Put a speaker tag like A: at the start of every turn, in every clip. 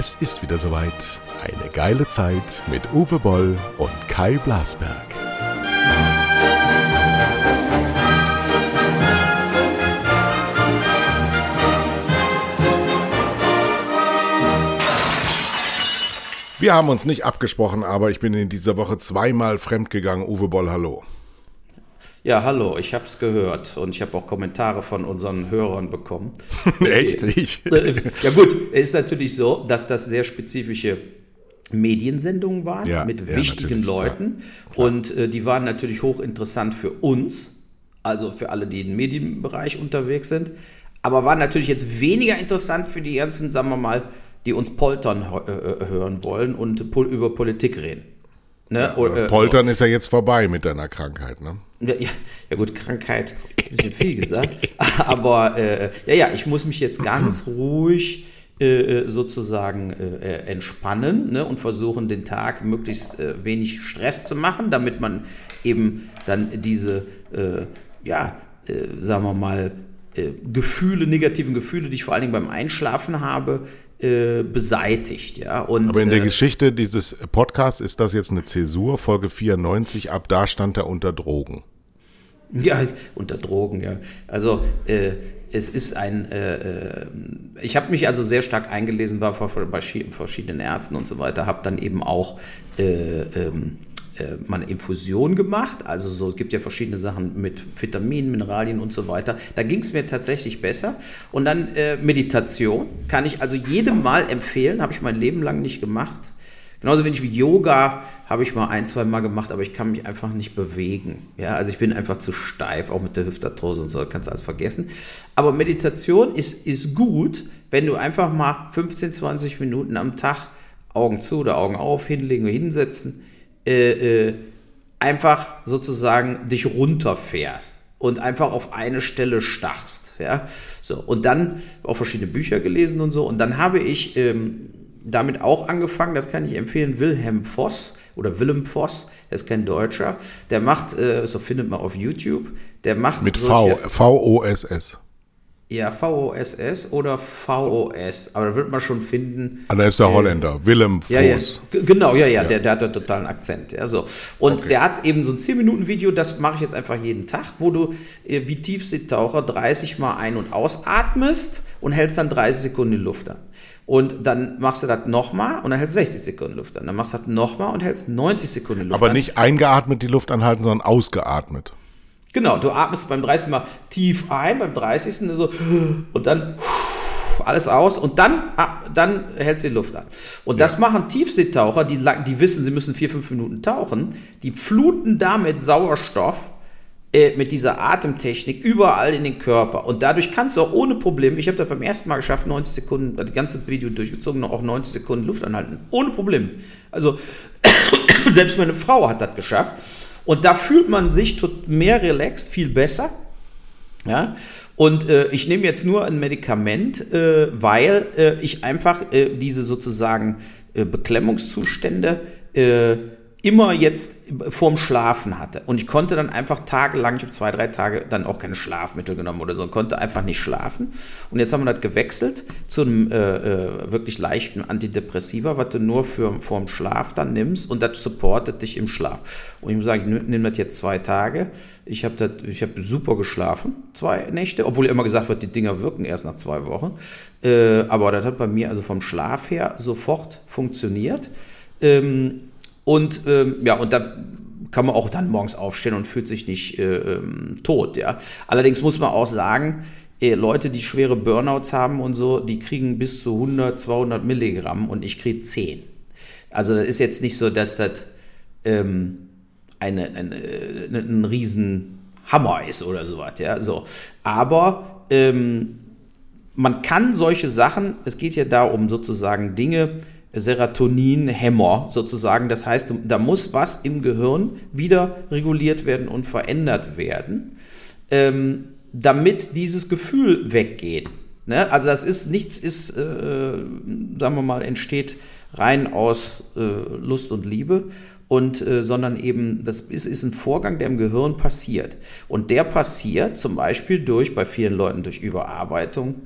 A: Es ist wieder soweit. Eine geile Zeit mit Uwe Boll und Kai Blasberg. Wir haben uns nicht abgesprochen, aber ich bin in dieser Woche zweimal fremdgegangen. Uwe Boll, hallo.
B: Ja, hallo, ich habe es gehört und ich habe auch Kommentare von unseren Hörern bekommen.
A: Echt? Ich?
B: Ja gut, es ist natürlich so, dass das sehr spezifische Mediensendungen waren
A: Ja,
B: mit
A: ja,
B: wichtigen Leuten und äh, die waren natürlich hochinteressant für uns, also für alle, die im Medienbereich unterwegs sind, aber waren natürlich jetzt weniger interessant für die ganzen, sagen wir mal, die uns poltern äh, äh, hören wollen und pol über Politik reden. Ne? Oder,
A: Das
B: äh,
A: Poltern ist ja jetzt vorbei mit deiner Krankheit, ne?
B: ja, ja, ja gut, Krankheit ist ein bisschen viel gesagt. Aber äh, ja, ja, ich muss mich jetzt ganz ruhig äh, sozusagen äh, entspannen ne, und versuchen, den Tag möglichst äh, wenig Stress zu machen, damit man eben dann diese, äh, ja, äh, sagen wir mal, äh, Gefühle, negativen Gefühle, die ich vor allen Dingen beim Einschlafen habe, äh, beseitigt. Ja? Und,
A: Aber in der
B: äh,
A: Geschichte dieses Podcasts ist das jetzt eine Zäsur, Folge 94, ab da stand er unter Drogen.
B: Ja, unter Drogen, ja. Also äh, es ist ein, äh, äh, ich habe mich also sehr stark eingelesen, war vor- bei schi- verschiedenen Ärzten und so weiter, habe dann eben auch äh, ähm, äh, mal eine Infusion gemacht. Also so, es gibt ja verschiedene Sachen mit Vitaminen, Mineralien und so weiter. Da ging es mir tatsächlich besser. Und dann äh, Meditation kann ich also jedem mal empfehlen, habe ich mein Leben lang nicht gemacht. Genauso wenig wie Yoga habe ich mal ein, zwei Mal gemacht, aber ich kann mich einfach nicht bewegen. Ja, also ich bin einfach zu steif, auch mit der Hüftarthrose und so, kannst du alles vergessen. Aber Meditation ist, ist gut, wenn du einfach mal 15, 20 Minuten am Tag Augen zu oder Augen auf, hinlegen hinsetzen, äh, äh, einfach sozusagen dich runterfährst und einfach auf eine Stelle stachst. Ja? So, und dann auch verschiedene Bücher gelesen und so. Und dann habe ich ähm, damit auch angefangen, das kann ich empfehlen, Wilhelm Voss oder Willem Voss, der ist kein Deutscher, der macht, äh, so findet man auf YouTube, der macht
A: Mit
B: solche-
A: V, V-O-S-S.
B: Ja, VOSS oder VOS, aber da wird man schon finden.
A: Ah, da ist der Holländer, Willem
B: Ja, ja.
A: Voss.
B: G- Genau, ja, ja, Der, der hat einen totalen Akzent. Ja, so. Und
A: Okay.
B: der hat eben so ein 10-Minuten-Video, das mache ich jetzt einfach jeden Tag, wo du äh, wie Tiefseetaucher 30 Mal ein- und ausatmest und hältst dann 30 Sekunden die Luft an. Und dann machst du das nochmal und dann hältst du 60 Sekunden Luft an. Dann machst du das nochmal und hältst 90 Sekunden Luft
A: Aber
B: an.
A: nicht eingeatmet die Luft anhalten, sondern ausgeatmet.
B: Genau, du atmest beim 30. Mal tief ein, beim 30. so und dann alles aus und dann, ah, dann hältst du die Luft an. Und das machen Tiefseetaucher, die, die wissen, sie müssen vier, fünf Minuten tauchen, die fluten damit Sauerstoff äh, mit dieser Atemtechnik überall in den Körper. Und dadurch kannst du auch ohne Probleme, ich habe das beim ersten Mal geschafft, 90 Sekunden, das ganze Video durchgezogen, noch auch 90 Sekunden Luft anhalten. Ohne Probleme. Also selbst meine Frau hat das geschafft. Und da fühlt man sich mehr relaxed, viel besser. Ja? Und äh, ich nehme jetzt nur ein Medikament, äh, weil äh, ich einfach äh, diese sozusagen äh, Beklemmungszustände äh, immer jetzt vorm Schlafen hatte. Und ich konnte dann einfach tagelang, ich habe zwei, drei Tage dann auch keine Schlafmittel genommen oder so, konnte einfach nicht schlafen. Und jetzt haben wir das gewechselt zu einem äh, äh, wirklich leichten Antidepressiva, was du nur für, vorm Schlaf dann nimmst und das supportet dich im Schlaf. Und ich muss sagen, ich nehme das jetzt zwei Tage. Ich habe habe super geschlafen, zwei Nächte, obwohl immer gesagt wird, die Dinger wirken erst nach zwei Wochen. Äh, aber das hat bei mir also vom Schlaf her sofort funktioniert. Ähm, und ähm, ja, und da kann man auch dann morgens aufstehen und fühlt sich nicht äh, ähm, tot, ja. Allerdings muss man auch sagen, äh, Leute, die schwere Burnouts haben und so, die kriegen bis zu 100, 200 Milligramm und ich kriege 10. Also das ist jetzt nicht so, dass das ähm, eine, eine, eine, ein riesen Hammer ist oder sowas, ja, so. Aber ähm, man kann solche Sachen, es geht ja da um sozusagen Dinge, Serotonin-Hämmer sozusagen. Das heißt, da muss was im Gehirn wieder reguliert werden und verändert werden, ähm, damit dieses Gefühl weggeht. Ne? Also das ist nichts ist, äh, sagen wir mal, entsteht rein aus äh, Lust und Liebe und äh, sondern eben das ist, ist ein Vorgang, der im Gehirn passiert und der passiert zum Beispiel durch bei vielen Leuten durch Überarbeitung,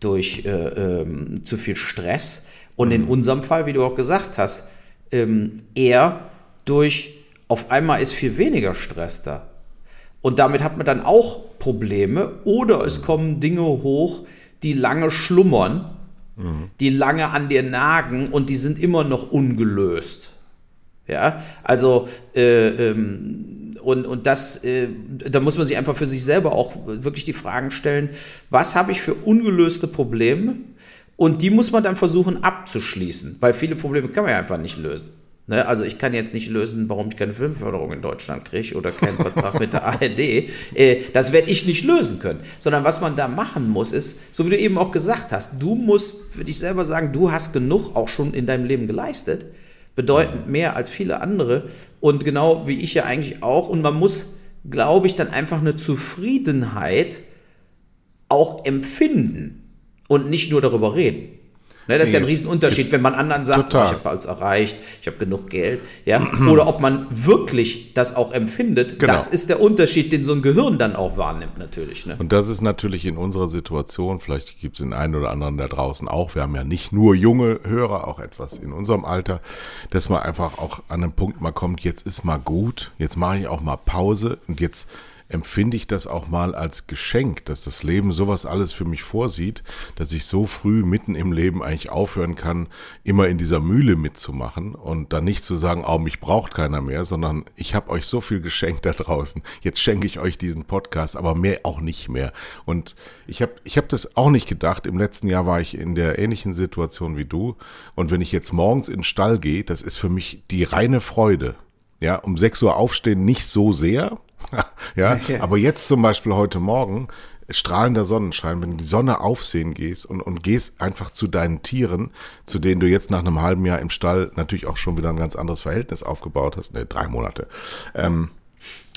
B: durch äh, ähm, zu viel Stress und in unserem Fall, wie du auch gesagt hast, ähm, eher durch auf einmal ist viel weniger Stress da. Und damit hat man dann auch Probleme oder es kommen Dinge hoch, die lange schlummern, mhm. die lange an dir nagen und die sind immer noch ungelöst. Ja, also äh, ähm, und, und das, äh, da muss man sich einfach für sich selber auch wirklich die Fragen stellen, was habe ich für ungelöste Probleme? Und die muss man dann versuchen abzuschließen, weil viele Probleme kann man ja einfach nicht lösen. Ne? Also ich kann jetzt nicht lösen, warum ich keine Filmförderung in Deutschland kriege oder keinen Vertrag mit der ARD. Äh, das werde ich nicht lösen können. Sondern was man da machen muss, ist, so wie du eben auch gesagt hast, du musst für dich selber sagen, du hast genug auch schon in deinem Leben geleistet bedeutend mehr als viele andere und genau wie ich ja eigentlich auch. Und man muss, glaube ich, dann einfach eine Zufriedenheit auch empfinden und nicht nur darüber reden. Ne, das nee, ist ja ein Riesenunterschied, wenn man anderen sagt, oh, ich habe alles erreicht, ich habe genug Geld, ja, oder ob man wirklich das auch empfindet. Genau. Das ist der Unterschied, den so ein Gehirn dann auch wahrnimmt, natürlich. Ne?
A: Und das ist natürlich in unserer Situation, vielleicht gibt es den einen oder anderen da draußen auch, wir haben ja nicht nur junge Hörer, auch etwas in unserem Alter, dass man einfach auch an einen Punkt mal kommt, jetzt ist mal gut, jetzt mache ich auch mal Pause und jetzt empfinde ich das auch mal als Geschenk, dass das Leben sowas alles für mich vorsieht, dass ich so früh mitten im Leben eigentlich aufhören kann, immer in dieser Mühle mitzumachen und dann nicht zu sagen, oh, mich braucht keiner mehr, sondern ich habe euch so viel geschenkt da draußen. Jetzt schenke ich euch diesen Podcast, aber mehr auch nicht mehr. Und ich habe ich hab das auch nicht gedacht. Im letzten Jahr war ich in der ähnlichen Situation wie du. Und wenn ich jetzt morgens in den Stall gehe, das ist für mich die reine Freude. Ja, um 6 Uhr aufstehen nicht so sehr, ja, okay. aber jetzt zum Beispiel heute Morgen, strahlender Sonnenschein, wenn du die Sonne aufsehen gehst und, und gehst einfach zu deinen Tieren, zu denen du jetzt nach einem halben Jahr im Stall natürlich auch schon wieder ein ganz anderes Verhältnis aufgebaut hast, ne, drei Monate. Ähm,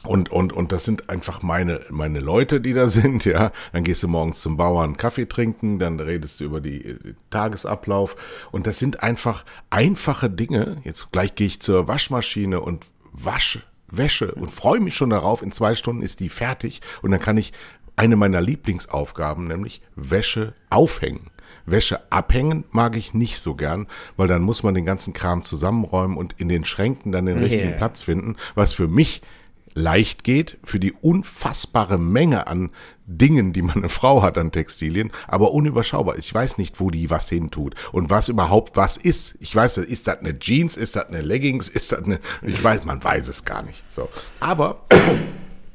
A: und, und, und das sind einfach meine, meine Leute, die da sind, ja. Dann gehst du morgens zum Bauern Kaffee trinken, dann redest du über die äh, Tagesablauf. Und das sind einfach einfache Dinge. Jetzt gleich gehe ich zur Waschmaschine und wasche Wäsche und freue mich schon darauf. In zwei Stunden ist die fertig und dann kann ich eine meiner Lieblingsaufgaben, nämlich Wäsche aufhängen. Wäsche abhängen mag ich nicht so gern, weil dann muss man den ganzen Kram zusammenräumen und in den Schränken dann den richtigen yeah. Platz finden, was für mich leicht geht für die unfassbare Menge an Dingen, die man eine Frau hat an Textilien, aber unüberschaubar. Ich weiß nicht, wo die was hintut und was überhaupt was ist. Ich weiß, ist das eine Jeans, ist das eine Leggings, ist das eine, ich weiß, man weiß es gar nicht. So. Aber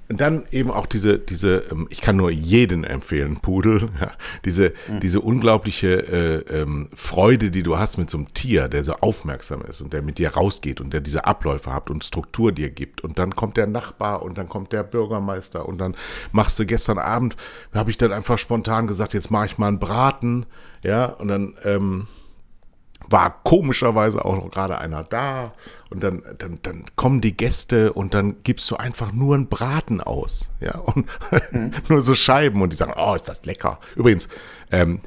A: und dann eben auch diese, diese, ähm, ich kann nur jeden empfehlen, Pudel, ja, diese, mhm. diese unglaubliche äh, ähm, Freude, die du hast mit so einem Tier, der so aufmerksam ist und der mit dir rausgeht und der diese Abläufe hat und Struktur dir gibt. Und dann kommt der Nachbar und dann kommt der Bürgermeister und dann machst du gestern Abend, habe ich dann einfach spontan gesagt, jetzt mache ich mal einen Braten, ja, und dann, ähm, war komischerweise auch noch gerade einer da und dann, dann, dann kommen die Gäste und dann gibst du einfach nur einen Braten aus, ja, und mhm. nur so Scheiben und die sagen, oh, ist das lecker. Übrigens, ähm,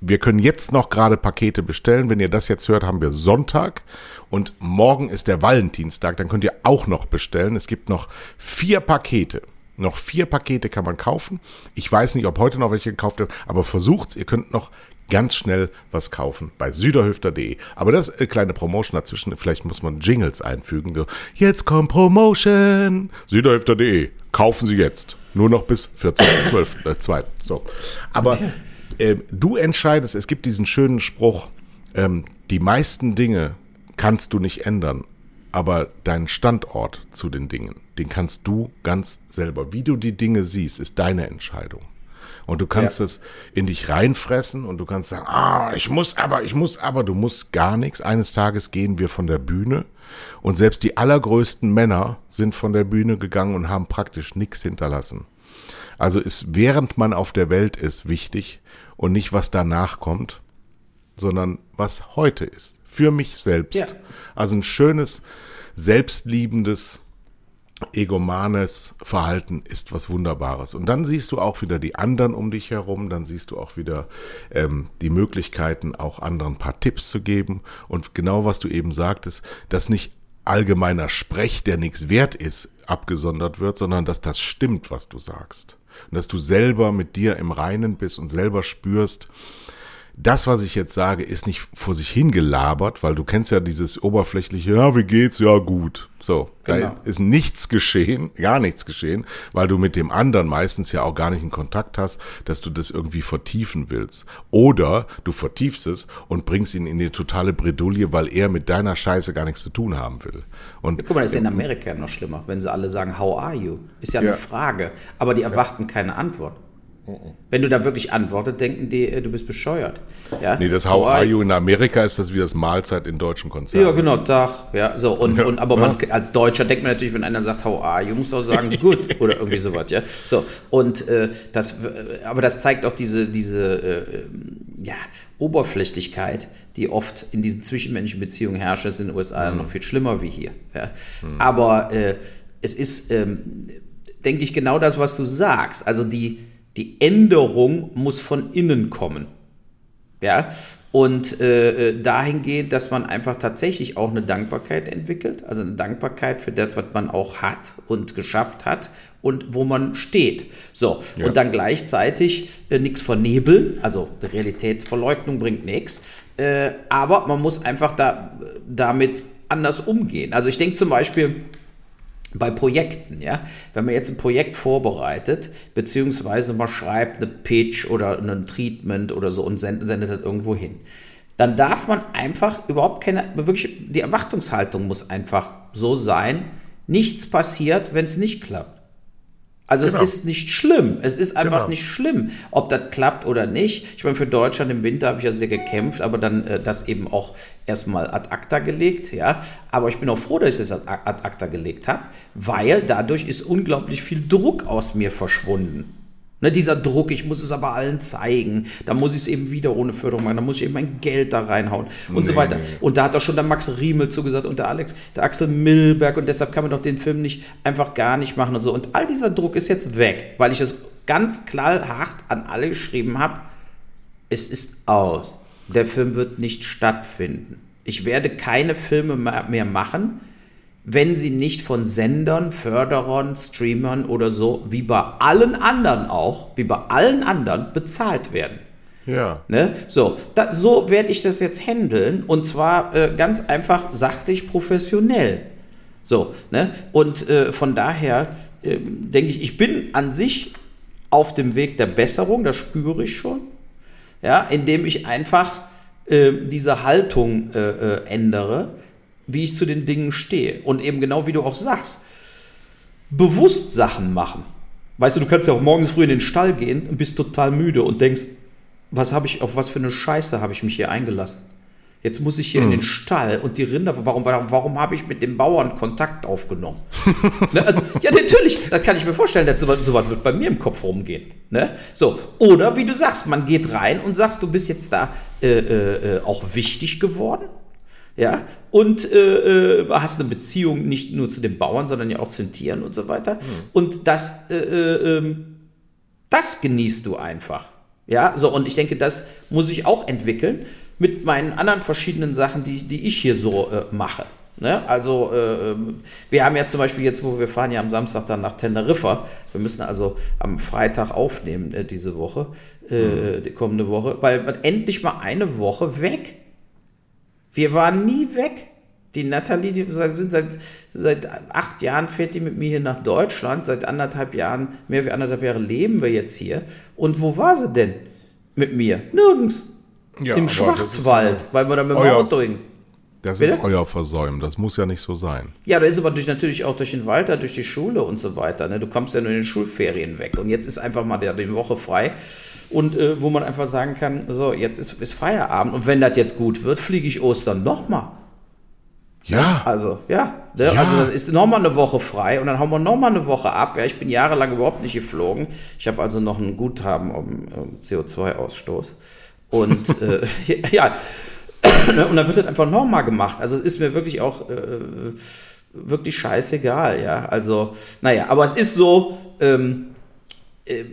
A: wir können jetzt noch gerade Pakete bestellen. Wenn ihr das jetzt hört, haben wir Sonntag und morgen ist der Valentinstag. Dann könnt ihr auch noch bestellen. Es gibt noch vier Pakete. Noch vier Pakete kann man kaufen. Ich weiß nicht, ob heute noch welche gekauft werden, aber versucht's. Ihr könnt noch ganz schnell was kaufen bei süderhüfter.de. Aber das eine kleine Promotion dazwischen. Vielleicht muss man Jingles einfügen. So, jetzt kommt Promotion. Süderhüfter.de. Kaufen Sie jetzt. Nur noch bis 14.12. Äh, so. Aber äh, du entscheidest, es gibt diesen schönen Spruch, ähm, die meisten Dinge kannst du nicht ändern, aber deinen Standort zu den Dingen, den kannst du ganz selber. Wie du die Dinge siehst, ist deine Entscheidung. Und du kannst ja. es in dich reinfressen und du kannst sagen, ah, ich muss aber, ich muss aber, du musst gar nichts. Eines Tages gehen wir von der Bühne und selbst die allergrößten Männer sind von der Bühne gegangen und haben praktisch nichts hinterlassen. Also ist, während man auf der Welt ist, wichtig und nicht, was danach kommt, sondern was heute ist. Für mich selbst. Ja. Also ein schönes, selbstliebendes, egomanes Verhalten ist was Wunderbares. Und dann siehst du auch wieder die anderen um dich herum, dann siehst du auch wieder ähm, die Möglichkeiten, auch anderen ein paar Tipps zu geben. Und genau was du eben sagtest, dass nicht allgemeiner Sprech, der nichts wert ist, abgesondert wird, sondern dass das stimmt, was du sagst. Und dass du selber mit dir im Reinen bist und selber spürst, das, was ich jetzt sage, ist nicht vor sich hingelabert, weil du kennst ja dieses oberflächliche, ja, wie geht's? Ja, gut. So, genau. da ist nichts geschehen, gar nichts geschehen, weil du mit dem anderen meistens ja auch gar nicht in Kontakt hast, dass du das irgendwie vertiefen willst. Oder du vertiefst es und bringst ihn in die totale Bredouille, weil er mit deiner Scheiße gar nichts zu tun haben will. Und
B: ja, guck mal, das ist ja in Amerika noch schlimmer, wenn sie alle sagen, how are you? Ist ja, ja. eine Frage, aber die erwarten keine Antwort. Wenn du da wirklich antwortet, denken die, äh, du bist bescheuert. Ja?
A: Nee, das How are you in Amerika ist das wie das Mahlzeit in deutschen Konzernen.
B: Ja, genau, Tag. Ja, so. Und, und aber man, als Deutscher denkt man natürlich, wenn einer sagt How are you, muss doch sagen gut oder irgendwie sowas, ja. So. Und äh, das, aber das zeigt auch diese, diese äh, ja, Oberflächlichkeit, die oft in diesen zwischenmenschlichen Beziehungen herrscht, ist in den USA mhm. noch viel schlimmer wie hier. Ja? Mhm. Aber äh, es ist, ähm, denke ich, genau das, was du sagst. Also die die Änderung muss von innen kommen. Ja, und äh, äh, dahingehend, dass man einfach tatsächlich auch eine Dankbarkeit entwickelt, also eine Dankbarkeit für das, was man auch hat und geschafft hat und wo man steht. So, ja. und dann gleichzeitig äh, nichts vernebeln, also die Realitätsverleugnung bringt nichts, äh, aber man muss einfach da, damit anders umgehen. Also ich denke zum Beispiel, bei Projekten, ja, wenn man jetzt ein Projekt vorbereitet, beziehungsweise man schreibt eine Pitch oder ein Treatment oder so und sendet, sendet das irgendwo hin, dann darf man einfach überhaupt keine, wirklich, die Erwartungshaltung muss einfach so sein, nichts passiert, wenn es nicht klappt. Also genau. es ist nicht schlimm. Es ist einfach genau. nicht schlimm, ob das klappt oder nicht. Ich meine, für Deutschland im Winter habe ich ja sehr gekämpft, aber dann äh, das eben auch erstmal ad acta gelegt, ja. Aber ich bin auch froh, dass ich es ad, ad acta gelegt habe, weil dadurch ist unglaublich viel Druck aus mir verschwunden. Ne, dieser Druck, ich muss es aber allen zeigen, da muss ich es eben wieder ohne Förderung machen, da muss ich eben mein Geld da reinhauen und nee, so weiter. Nee. Und da hat doch schon der Max Riemel zugesagt und der Alex, der Axel Milberg und deshalb kann man doch den Film nicht einfach gar nicht machen und so. Und all dieser Druck ist jetzt weg, weil ich es ganz klar hart an alle geschrieben habe, es ist aus. Der Film wird nicht stattfinden. Ich werde keine Filme mehr machen, wenn sie nicht von Sendern, Förderern, Streamern oder so, wie bei allen anderen auch, wie bei allen anderen, bezahlt werden.
A: Ja.
B: Ne? So, da, so werde ich das jetzt handeln und zwar äh, ganz einfach sachlich professionell. So, ne? Und äh, von daher äh, denke ich, ich bin an sich auf dem Weg der Besserung, das spüre ich schon, ja, indem ich einfach äh, diese Haltung äh, äh, ändere wie ich zu den Dingen stehe. Und eben genau wie du auch sagst, bewusst Sachen machen. Weißt du, du kannst ja auch morgens früh in den Stall gehen und bist total müde und denkst, was habe ich, auf was für eine Scheiße habe ich mich hier eingelassen? Jetzt muss ich hier hm. in den Stall und die Rinder, warum, warum, warum habe ich mit dem Bauern Kontakt aufgenommen? ne, also, ja, natürlich, das kann ich mir vorstellen, dass sowas so wird bei mir im Kopf rumgehen. Ne? So, oder wie du sagst, man geht rein und sagst, du bist jetzt da äh, äh, äh auch wichtig geworden ja, und äh, äh, hast eine Beziehung nicht nur zu den Bauern, sondern ja auch zu den Tieren und so weiter. Mhm. Und das, äh, äh, ähm, das genießt du einfach. Ja, so, und ich denke, das muss ich auch entwickeln mit meinen anderen verschiedenen Sachen, die, die ich hier so äh, mache. Ne? Also äh, ähm, wir haben ja zum Beispiel jetzt, wo wir fahren ja am Samstag dann nach Teneriffa. Wir müssen also am Freitag aufnehmen äh, diese Woche, äh, mhm. die kommende Woche, weil endlich mal eine Woche weg. Wir waren nie weg. Die Nathalie, die sind seit, seit acht Jahren fährt die mit mir hier nach Deutschland. Seit anderthalb Jahren, mehr wie anderthalb Jahre leben wir jetzt hier. Und wo war sie denn mit mir? Nirgends. Ja, Im Schwarzwald, ist, weil wir da mit dem Auto hin.
A: Das Bitte? ist euer Versäumen, das muss ja nicht so sein.
B: Ja, da ist aber durch, natürlich auch durch den Walter, durch die Schule und so weiter. Ne? Du kommst ja nur in den Schulferien weg. Und jetzt ist einfach mal die Woche frei und äh, wo man einfach sagen kann, so, jetzt ist, ist Feierabend und wenn das jetzt gut wird, fliege ich Ostern nochmal.
A: Ja.
B: Also, ja. Ne? ja. Also dann ist nochmal eine Woche frei und dann hauen wir nochmal eine Woche ab. Ja, ich bin jahrelang überhaupt nicht geflogen. Ich habe also noch ein Guthaben um, um CO2-Ausstoß. Und äh, ja, ne? und dann wird das einfach nochmal gemacht. Also es ist mir wirklich auch äh, wirklich scheißegal, ja. Also, naja, aber es ist so, ähm, äh,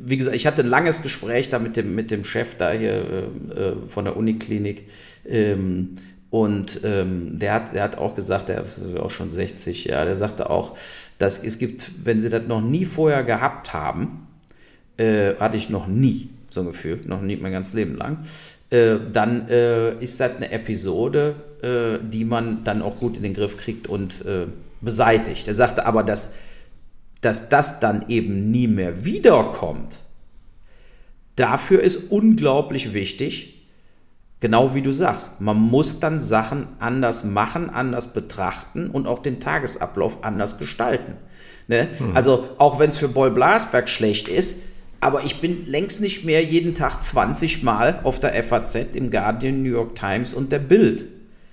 B: wie gesagt, ich hatte ein langes Gespräch da mit dem, mit dem Chef da hier äh, äh, von der Uniklinik. Ähm, und ähm, der, hat, der hat auch gesagt, der ist auch schon 60, ja, der sagte auch, dass es gibt, wenn sie das noch nie vorher gehabt haben, äh, hatte ich noch nie so ein Gefühl, noch nie mein ganzes Leben lang, äh, dann äh, ist das eine Episode, äh, die man dann auch gut in den Griff kriegt und äh, beseitigt. Er sagte aber, dass, dass das dann eben nie mehr wiederkommt, dafür ist unglaublich wichtig, Genau wie du sagst, man muss dann Sachen anders machen, anders betrachten und auch den Tagesablauf anders gestalten. Ne? Mhm. Also auch wenn es für Boy Blasberg schlecht ist, aber ich bin längst nicht mehr jeden Tag 20 Mal auf der FAZ, im Guardian, New York Times und der Bild.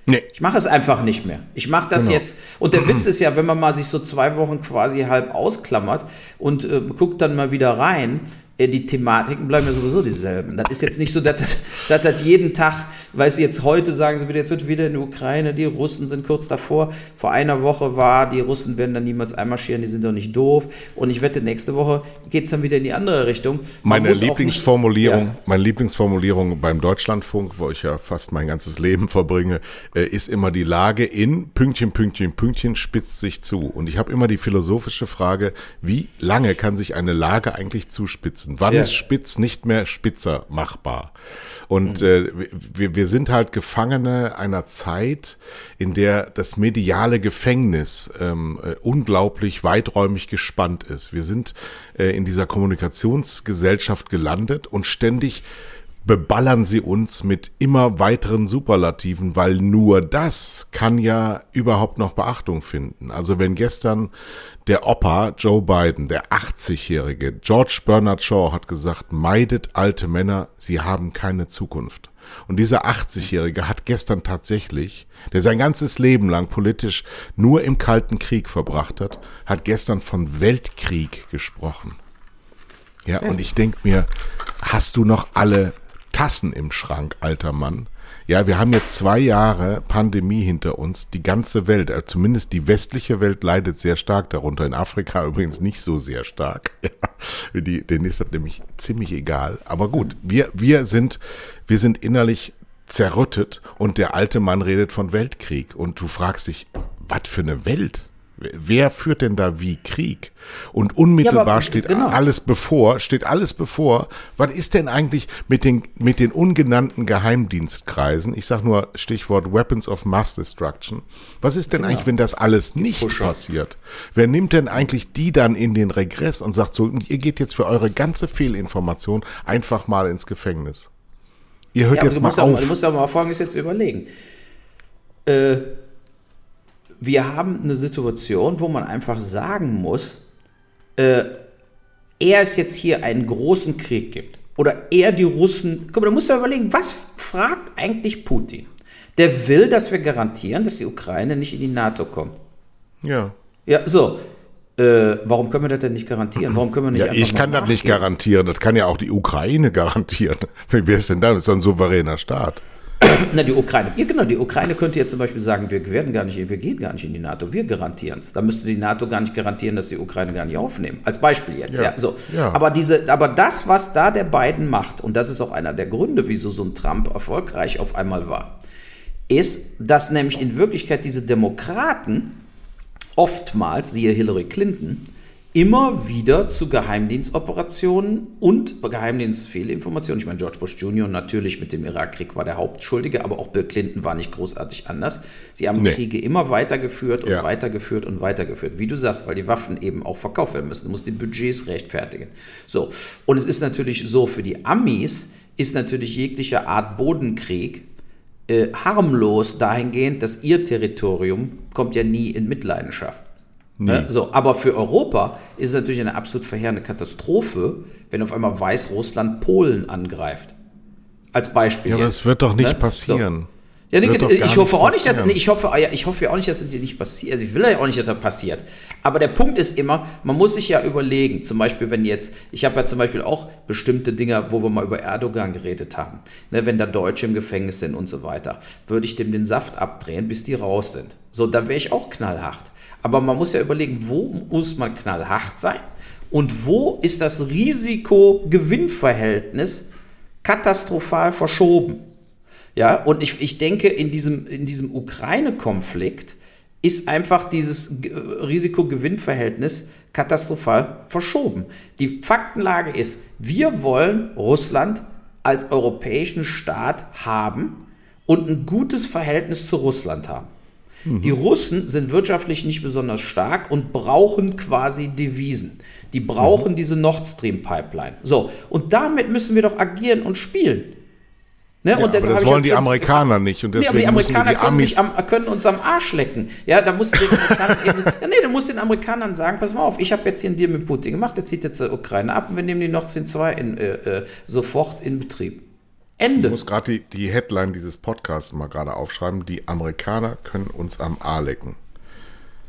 B: Nee. Ich mache es einfach nicht mehr. Ich mache das genau. jetzt. Und der Witz ist ja, wenn man mal sich so zwei Wochen quasi halb ausklammert und äh, guckt dann mal wieder rein, die Thematiken bleiben ja sowieso dieselben. Das ist jetzt nicht so, dass das jeden Tag, weißt du, jetzt heute sagen sie wieder, jetzt wird wieder in der Ukraine, die Russen sind kurz davor. Vor einer Woche war, die Russen werden dann niemals einmarschieren, die sind doch nicht doof. Und ich wette, nächste Woche geht es dann wieder in die andere Richtung.
A: Man meine Lieblingsformulierung, nicht, ja. meine Lieblingsformulierung beim Deutschlandfunk, wo ich ja fast mein ganzes Leben verbringe, äh, ist immer die Lage in Pünktchen, Pünktchen, Pünktchen spitzt sich zu. Und ich habe immer die philosophische Frage, wie lange kann sich eine Lage eigentlich zuspitzen? Spitzen? Wann ja. ist spitz nicht mehr spitzer machbar? Und mhm. äh, wir, wir sind halt Gefangene einer Zeit, in der das mediale Gefängnis ähm, äh, unglaublich weiträumig gespannt ist. Wir sind äh, in dieser Kommunikationsgesellschaft gelandet und ständig beballern sie uns mit immer weiteren Superlativen, weil nur das kann ja überhaupt noch Beachtung finden. Also wenn gestern der Opa Joe Biden, der 80-jährige George Bernard Shaw hat gesagt, meidet alte Männer, sie haben keine Zukunft. Und dieser 80-jährige hat gestern tatsächlich, der sein ganzes Leben lang politisch nur im Kalten Krieg verbracht hat, hat gestern von Weltkrieg gesprochen. Ja, und ich denk mir, hast du noch alle Tassen im Schrank, alter Mann. Ja, wir haben jetzt zwei Jahre Pandemie hinter uns. Die ganze Welt, also zumindest die westliche Welt leidet sehr stark darunter. In Afrika übrigens nicht so sehr stark. Ja, die, ist das nämlich ziemlich egal. Aber gut, wir, wir sind, wir sind innerlich zerrüttet und der alte Mann redet von Weltkrieg. Und du fragst dich, was für eine Welt? Wer führt denn da wie Krieg? Und unmittelbar ja, aber, steht genau. alles bevor, steht alles bevor. Was ist denn eigentlich mit den, mit den ungenannten Geheimdienstkreisen? Ich sag nur Stichwort Weapons of Mass Destruction. Was ist denn genau. eigentlich, wenn das alles nicht passiert? Wer nimmt denn eigentlich die dann in den Regress und sagt so, ihr geht jetzt für eure ganze Fehlinformation einfach mal ins Gefängnis? Ihr hört ja, jetzt mal auf.
B: Auch, du musst aber mal Folgendes jetzt überlegen. Äh, wir haben eine Situation, wo man einfach sagen muss, äh, er es jetzt hier einen großen Krieg gibt oder er die Russen, guck mal, du musst ja überlegen, was fragt eigentlich Putin? Der will, dass wir garantieren, dass die Ukraine nicht in die NATO kommt.
A: Ja.
B: Ja, so. Äh, warum können wir das denn nicht garantieren? Warum können wir nicht
A: ja, Ich kann das nicht garantieren. Das kann ja auch die Ukraine garantieren. Wer ist denn da? Das ist ein souveräner Staat.
B: Na, die Ukraine. Ja, genau, die Ukraine könnte jetzt zum Beispiel sagen, wir werden gar nicht, wir gehen gar nicht in die NATO, wir garantieren es. Da müsste die NATO gar nicht garantieren, dass die Ukraine gar nicht aufnehmen. Als Beispiel jetzt, ja. ja so. Ja. Aber, diese, aber das, was da der Biden macht, und das ist auch einer der Gründe, wieso so ein Trump erfolgreich auf einmal war, ist, dass nämlich in Wirklichkeit diese Demokraten oftmals, siehe Hillary Clinton, immer wieder zu Geheimdienstoperationen und Geheimdienstfehlinformationen. Ich meine, George Bush Jr. natürlich mit dem Irakkrieg war der Hauptschuldige, aber auch Bill Clinton war nicht großartig anders. Sie haben nee. Kriege immer weitergeführt und ja. weitergeführt und weitergeführt. Wie du sagst, weil die Waffen eben auch verkauft werden müssen. Du musst die Budgets rechtfertigen. So. Und es ist natürlich so, für die Amis ist natürlich jegliche Art Bodenkrieg äh, harmlos dahingehend, dass ihr Territorium kommt ja nie in Mitleidenschaft. Nee. Ne? So, aber für Europa ist es natürlich eine absolut verheerende Katastrophe, wenn auf einmal Weißrussland Polen angreift. Als Beispiel.
A: Ja, aber es wird doch nicht ne? passieren. So.
B: Ja, nee, ich hoffe auch nicht, dass nee, ich hoffe, ja, ich hoffe auch nicht, dass es dir nicht passiert. Also ich will ja auch nicht, dass das passiert. Aber der Punkt ist immer, man muss sich ja überlegen. Zum Beispiel, wenn jetzt, ich habe ja zum Beispiel auch bestimmte Dinge, wo wir mal über Erdogan geredet haben. Ne, wenn da Deutsche im Gefängnis sind und so weiter, würde ich dem den Saft abdrehen, bis die raus sind. So, dann wäre ich auch knallhart. Aber man muss ja überlegen, wo muss man knallhart sein und wo ist das Risiko-Gewinn-Verhältnis katastrophal verschoben. Ja, und ich, ich denke, in diesem, in diesem Ukraine-Konflikt ist einfach dieses Risiko-Gewinn-Verhältnis katastrophal verschoben. Die Faktenlage ist, wir wollen Russland als europäischen Staat haben und ein gutes Verhältnis zu Russland haben. Mhm. Die Russen sind wirtschaftlich nicht besonders stark und brauchen quasi Devisen. Die brauchen mhm. diese Nord Stream Pipeline. So, und damit müssen wir doch agieren und spielen.
A: Ne? Ja, und das wollen die Amerikaner nicht. Und deswegen
B: nee, aber die Amerikaner die können, sich am, können uns am Arsch lecken. Ja, da muss den eben, ja, nee, du musst den Amerikanern sagen, pass mal auf, ich habe jetzt hier einen Deal mit Putin gemacht, der zieht jetzt die Ukraine ab und wir nehmen die Nord Stream 2 in, äh, äh, sofort in Betrieb.
A: Ende. Ich muss gerade die, die Headline dieses Podcasts mal gerade aufschreiben. Die Amerikaner können uns am A lecken.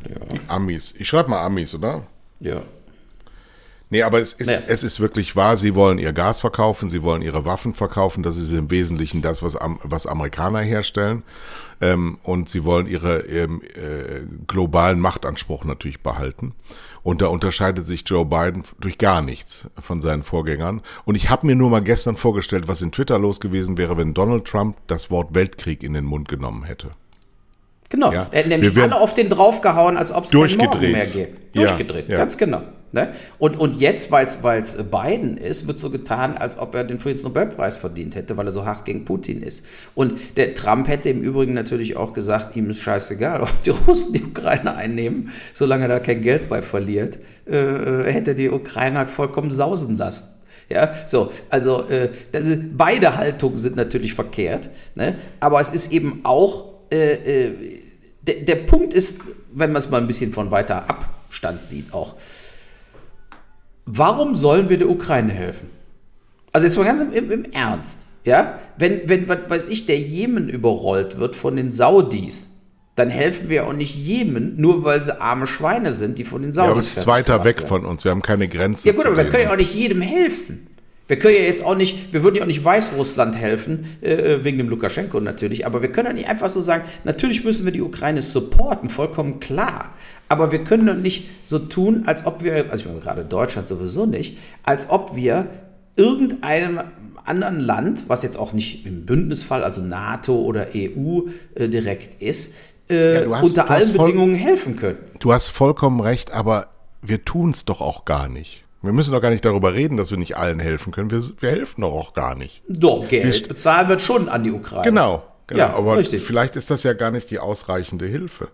A: Ja. Die Amis. Ich schreibe mal Amis, oder?
B: Ja.
A: Nee, aber es ist, naja. es ist wirklich wahr, sie wollen ihr Gas verkaufen, sie wollen ihre Waffen verkaufen, das ist im Wesentlichen das, was, was Amerikaner herstellen. Ähm, und sie wollen ihre ähm, äh, globalen Machtanspruch natürlich behalten. Und da unterscheidet sich Joe Biden durch gar nichts von seinen Vorgängern. Und ich habe mir nur mal gestern vorgestellt, was in Twitter los gewesen wäre, wenn Donald Trump das Wort Weltkrieg in den Mund genommen hätte.
B: Genau, ja, er hat nämlich alle auf den draufgehauen, als ob es keinen Morgen mehr gibt. Durchgedreht, ja, ganz genau. Ne? Und, und jetzt, weil es Biden ist, wird so getan, als ob er den Friedensnobelpreis verdient hätte, weil er so hart gegen Putin ist. Und der Trump hätte im Übrigen natürlich auch gesagt, ihm ist scheißegal, ob die Russen die Ukraine einnehmen, solange er da kein Geld bei verliert, äh, hätte die Ukrainer vollkommen sausen lassen. Ja, so, also äh, ist, beide Haltungen sind natürlich verkehrt, ne? aber es ist eben auch, äh, äh, der, der Punkt ist, wenn man es mal ein bisschen von weiter Abstand sieht, auch, warum sollen wir der Ukraine helfen? Also jetzt mal ganz im, im Ernst, ja? Wenn, wenn, was weiß ich, der Jemen überrollt wird von den Saudis, dann helfen wir auch nicht Jemen, nur weil sie arme Schweine sind, die von den Saudis. Ja, aber
A: es ist weiter weg werden. von uns. Wir haben keine Grenze.
B: Ja gut, aber wir können ja auch nicht jedem helfen. Wir können ja jetzt auch nicht, wir würden ja auch nicht Weißrussland helfen, äh, wegen dem Lukaschenko natürlich, aber wir können ja nicht einfach so sagen, natürlich müssen wir die Ukraine supporten, vollkommen klar. Aber wir können doch nicht so tun, als ob wir, also ich meine gerade Deutschland sowieso nicht, als ob wir irgendeinem anderen Land, was jetzt auch nicht im Bündnisfall, also NATO oder EU äh, direkt ist, äh, ja, hast, unter allen Bedingungen helfen können.
A: Du hast vollkommen recht, aber wir tun es doch auch gar nicht. Wir müssen doch gar nicht darüber reden, dass wir nicht allen helfen können. Wir, wir helfen doch auch gar nicht.
B: Doch, Geld wir, bezahlen wird schon an die Ukraine.
A: Genau, genau. Ja, aber richtig. vielleicht ist das ja gar nicht die ausreichende Hilfe,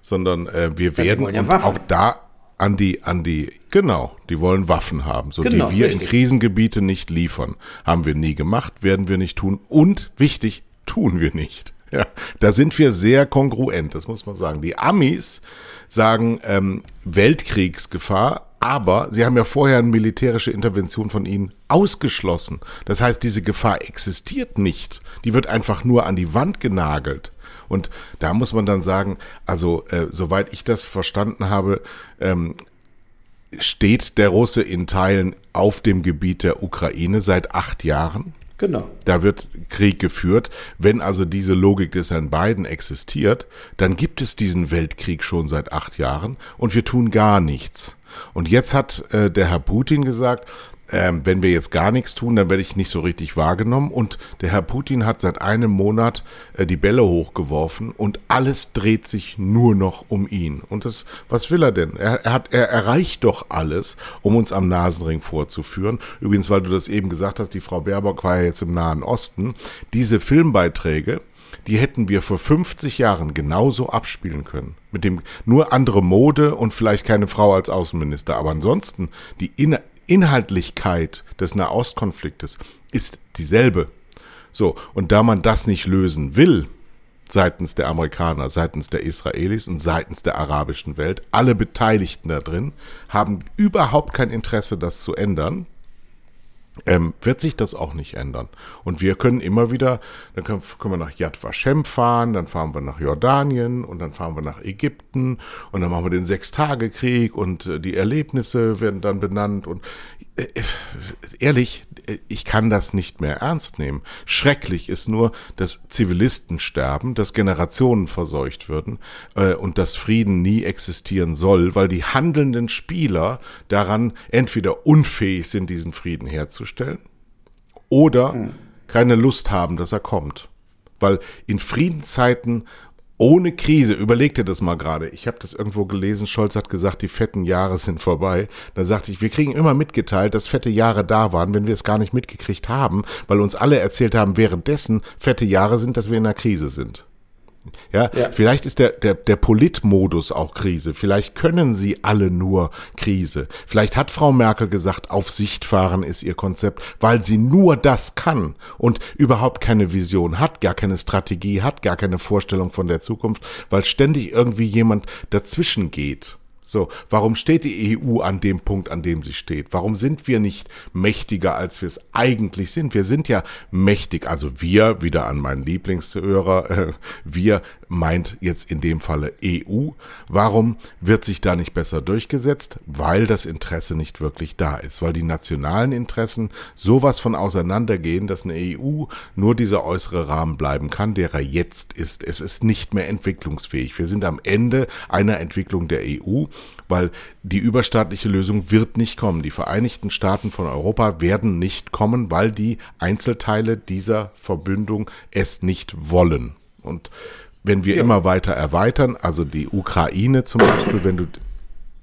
A: sondern äh, wir werden ja, auch da an die, an die, genau, die wollen Waffen haben, so genau, die wir richtig. in Krisengebiete nicht liefern. Haben wir nie gemacht, werden wir nicht tun und wichtig, tun wir nicht. Ja, da sind wir sehr kongruent, das muss man sagen. Die Amis sagen ähm, Weltkriegsgefahr, aber sie haben ja vorher eine militärische Intervention von ihnen ausgeschlossen. Das heißt, diese Gefahr existiert nicht. Die wird einfach nur an die Wand genagelt. Und da muss man dann sagen, also äh, soweit ich das verstanden habe, ähm, steht der Russe in Teilen auf dem Gebiet der Ukraine seit acht Jahren.
B: Genau.
A: Da wird Krieg geführt. Wenn also diese Logik des Herrn Biden existiert, dann gibt es diesen Weltkrieg schon seit acht Jahren und wir tun gar nichts. Und jetzt hat äh, der Herr Putin gesagt, ähm, wenn wir jetzt gar nichts tun, dann werde ich nicht so richtig wahrgenommen. Und der Herr Putin hat seit einem Monat äh, die Bälle hochgeworfen und alles dreht sich nur noch um ihn. Und das, was will er denn? Er, er hat, er erreicht doch alles, um uns am Nasenring vorzuführen. Übrigens, weil du das eben gesagt hast, die Frau Baerbock war ja jetzt im Nahen Osten. Diese Filmbeiträge, die hätten wir vor 50 Jahren genauso abspielen können. Mit dem nur andere Mode und vielleicht keine Frau als Außenminister. Aber ansonsten die In Inhaltlichkeit des Nahostkonfliktes ist dieselbe. So, und da man das nicht lösen will, seitens der Amerikaner, seitens der Israelis und seitens der arabischen Welt, alle Beteiligten da drin, haben überhaupt kein Interesse, das zu ändern ähm, wird sich das auch nicht ändern. Und wir können immer wieder, dann können, können, wir nach Yad Vashem fahren, dann fahren wir nach Jordanien und dann fahren wir nach Ägypten und dann machen wir den Sechstagekrieg und äh, die Erlebnisse werden dann benannt und äh, ehrlich, ich kann das nicht mehr ernst nehmen. Schrecklich ist nur, dass Zivilisten sterben, dass Generationen verseucht würden äh, und dass Frieden nie existieren soll, weil die handelnden Spieler daran entweder unfähig sind, diesen Frieden herzustellen oder hm. keine Lust haben, dass er kommt. Weil in Friedenszeiten ohne Krise, überleg dir das mal gerade. Ich habe das irgendwo gelesen, Scholz hat gesagt, die fetten Jahre sind vorbei. Da sagte ich, wir kriegen immer mitgeteilt, dass fette Jahre da waren, wenn wir es gar nicht mitgekriegt haben, weil uns alle erzählt haben, währenddessen fette Jahre sind, dass wir in einer Krise sind. Ja, ja, vielleicht ist der, der, der Politmodus auch Krise. Vielleicht können sie alle nur Krise. Vielleicht hat Frau Merkel gesagt, auf Sicht fahren ist ihr Konzept, weil sie nur das kann und überhaupt keine Vision hat, gar keine Strategie hat, gar keine Vorstellung von der Zukunft, weil ständig irgendwie jemand dazwischen geht. So, warum steht die EU an dem Punkt, an dem sie steht? Warum sind wir nicht mächtiger, als wir es eigentlich sind? Wir sind ja mächtig, also wir, wieder an meinen Lieblingshörer, äh, wir meint jetzt in dem Falle EU. Warum wird sich da nicht besser durchgesetzt? Weil das Interesse nicht wirklich da ist, weil die nationalen Interessen sowas von auseinandergehen, dass eine EU nur dieser äußere Rahmen bleiben kann, der er jetzt ist. Es ist nicht mehr entwicklungsfähig. Wir sind am Ende einer Entwicklung der EU, weil die überstaatliche Lösung wird nicht kommen. Die Vereinigten Staaten von Europa werden nicht kommen, weil die Einzelteile dieser Verbündung es nicht wollen. Und wenn wir ja. immer weiter erweitern, also die Ukraine zum Beispiel, wenn du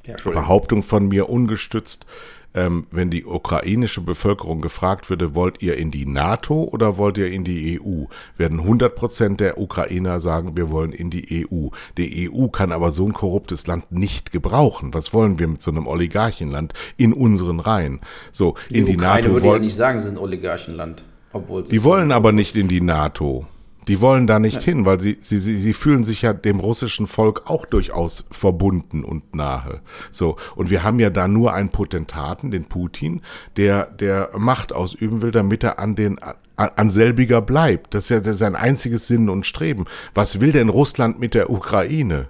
A: ja, Behauptung von mir ungestützt, ähm, wenn die ukrainische Bevölkerung gefragt würde, wollt ihr in die NATO oder wollt ihr in die EU, werden 100 Prozent der Ukrainer sagen, wir wollen in die EU. Die EU kann aber so ein korruptes Land nicht gebrauchen. Was wollen wir mit so einem Oligarchenland in unseren Reihen? So,
B: die in die Ukraine NATO würde ja nicht sagen, sie sind ein Oligarchenland.
A: Obwohl die wollen aber nicht in die NATO. Die wollen da nicht ja. hin, weil sie, sie, sie, sie fühlen sich ja dem russischen Volk auch durchaus verbunden und nahe. So. Und wir haben ja da nur einen Potentaten, den Putin, der, der Macht ausüben will, damit er an den, an, selbiger bleibt. Das ist ja sein einziges Sinn und Streben. Was will denn Russland mit der Ukraine?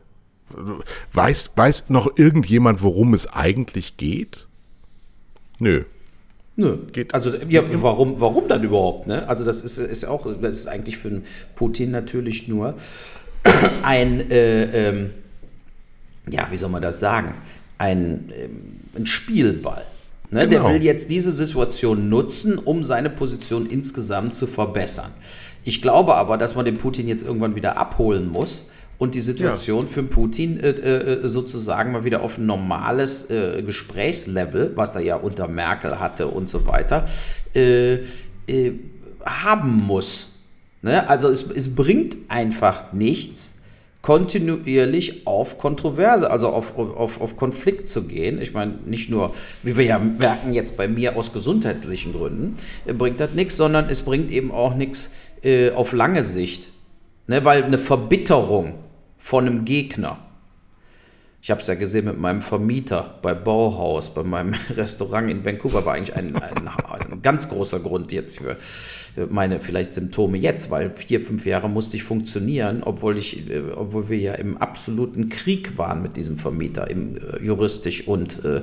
A: Weiß, weiß noch irgendjemand, worum es eigentlich geht? Nö.
B: Nö. Geht also ja, warum, warum dann überhaupt? Ne? Also das ist, ist auch, das ist eigentlich für Putin natürlich nur ein, äh, ähm, ja, wie soll man das sagen, ein, ähm, ein Spielball. Ne? Genau. Der will jetzt diese Situation nutzen, um seine Position insgesamt zu verbessern. Ich glaube aber, dass man den Putin jetzt irgendwann wieder abholen muss und die Situation ja. für Putin äh, äh, sozusagen mal wieder auf ein normales äh, Gesprächslevel, was er ja unter Merkel hatte und so weiter, äh, äh, haben muss. Ne? Also es, es bringt einfach nichts, kontinuierlich auf Kontroverse, also auf, auf, auf Konflikt zu gehen. Ich meine, nicht nur, wie wir ja merken jetzt bei mir aus gesundheitlichen Gründen, äh, bringt das nichts, sondern es bringt eben auch nichts auf lange Sicht. Ne, weil eine Verbitterung von einem Gegner. Ich habe es ja gesehen mit meinem Vermieter bei Bauhaus, bei meinem Restaurant in Vancouver, war eigentlich ein, ein, ein ganz großer Grund jetzt für meine vielleicht Symptome jetzt, weil vier, fünf Jahre musste ich funktionieren, obwohl, ich, äh, obwohl wir ja im absoluten Krieg waren mit diesem Vermieter, im, äh, juristisch und, äh,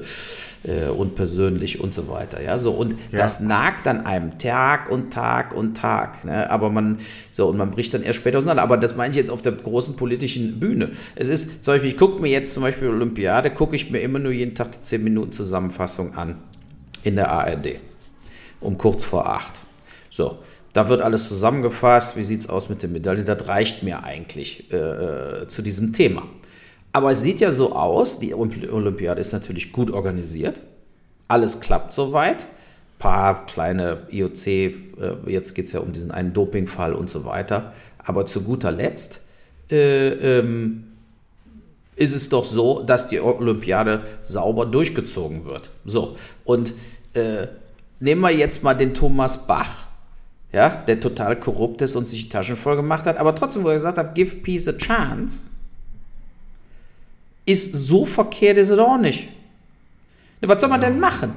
B: äh, und persönlich und so weiter. Ja, so, und ja. das nagt an einem Tag und Tag und Tag. Ne? Aber man, so, und man bricht dann erst später auseinander. Aber das meine ich jetzt auf der großen politischen Bühne. Es ist, zum Beispiel, ich gucke mir jetzt zum Beispiel Olympiade, gucke ich mir immer nur jeden Tag die 10 Minuten Zusammenfassung an in der ARD. Um kurz vor acht. So, da wird alles zusammengefasst. Wie sieht es aus mit der Medaille? Das reicht mir eigentlich äh, äh, zu diesem Thema. Aber es sieht ja so aus, die Olympiade ist natürlich gut organisiert. Alles klappt soweit. Paar kleine IOC, äh, jetzt geht es ja um diesen einen Dopingfall und so weiter. Aber zu guter Letzt äh, ähm, ist es doch so, dass die Olympiade sauber durchgezogen wird. So, und äh, nehmen wir jetzt mal den Thomas Bach ja, der total korrupt ist und sich die Taschen voll gemacht hat, aber trotzdem, wo er gesagt hat, give peace a chance, ist so verkehrt ist es auch nicht. Was soll man denn machen?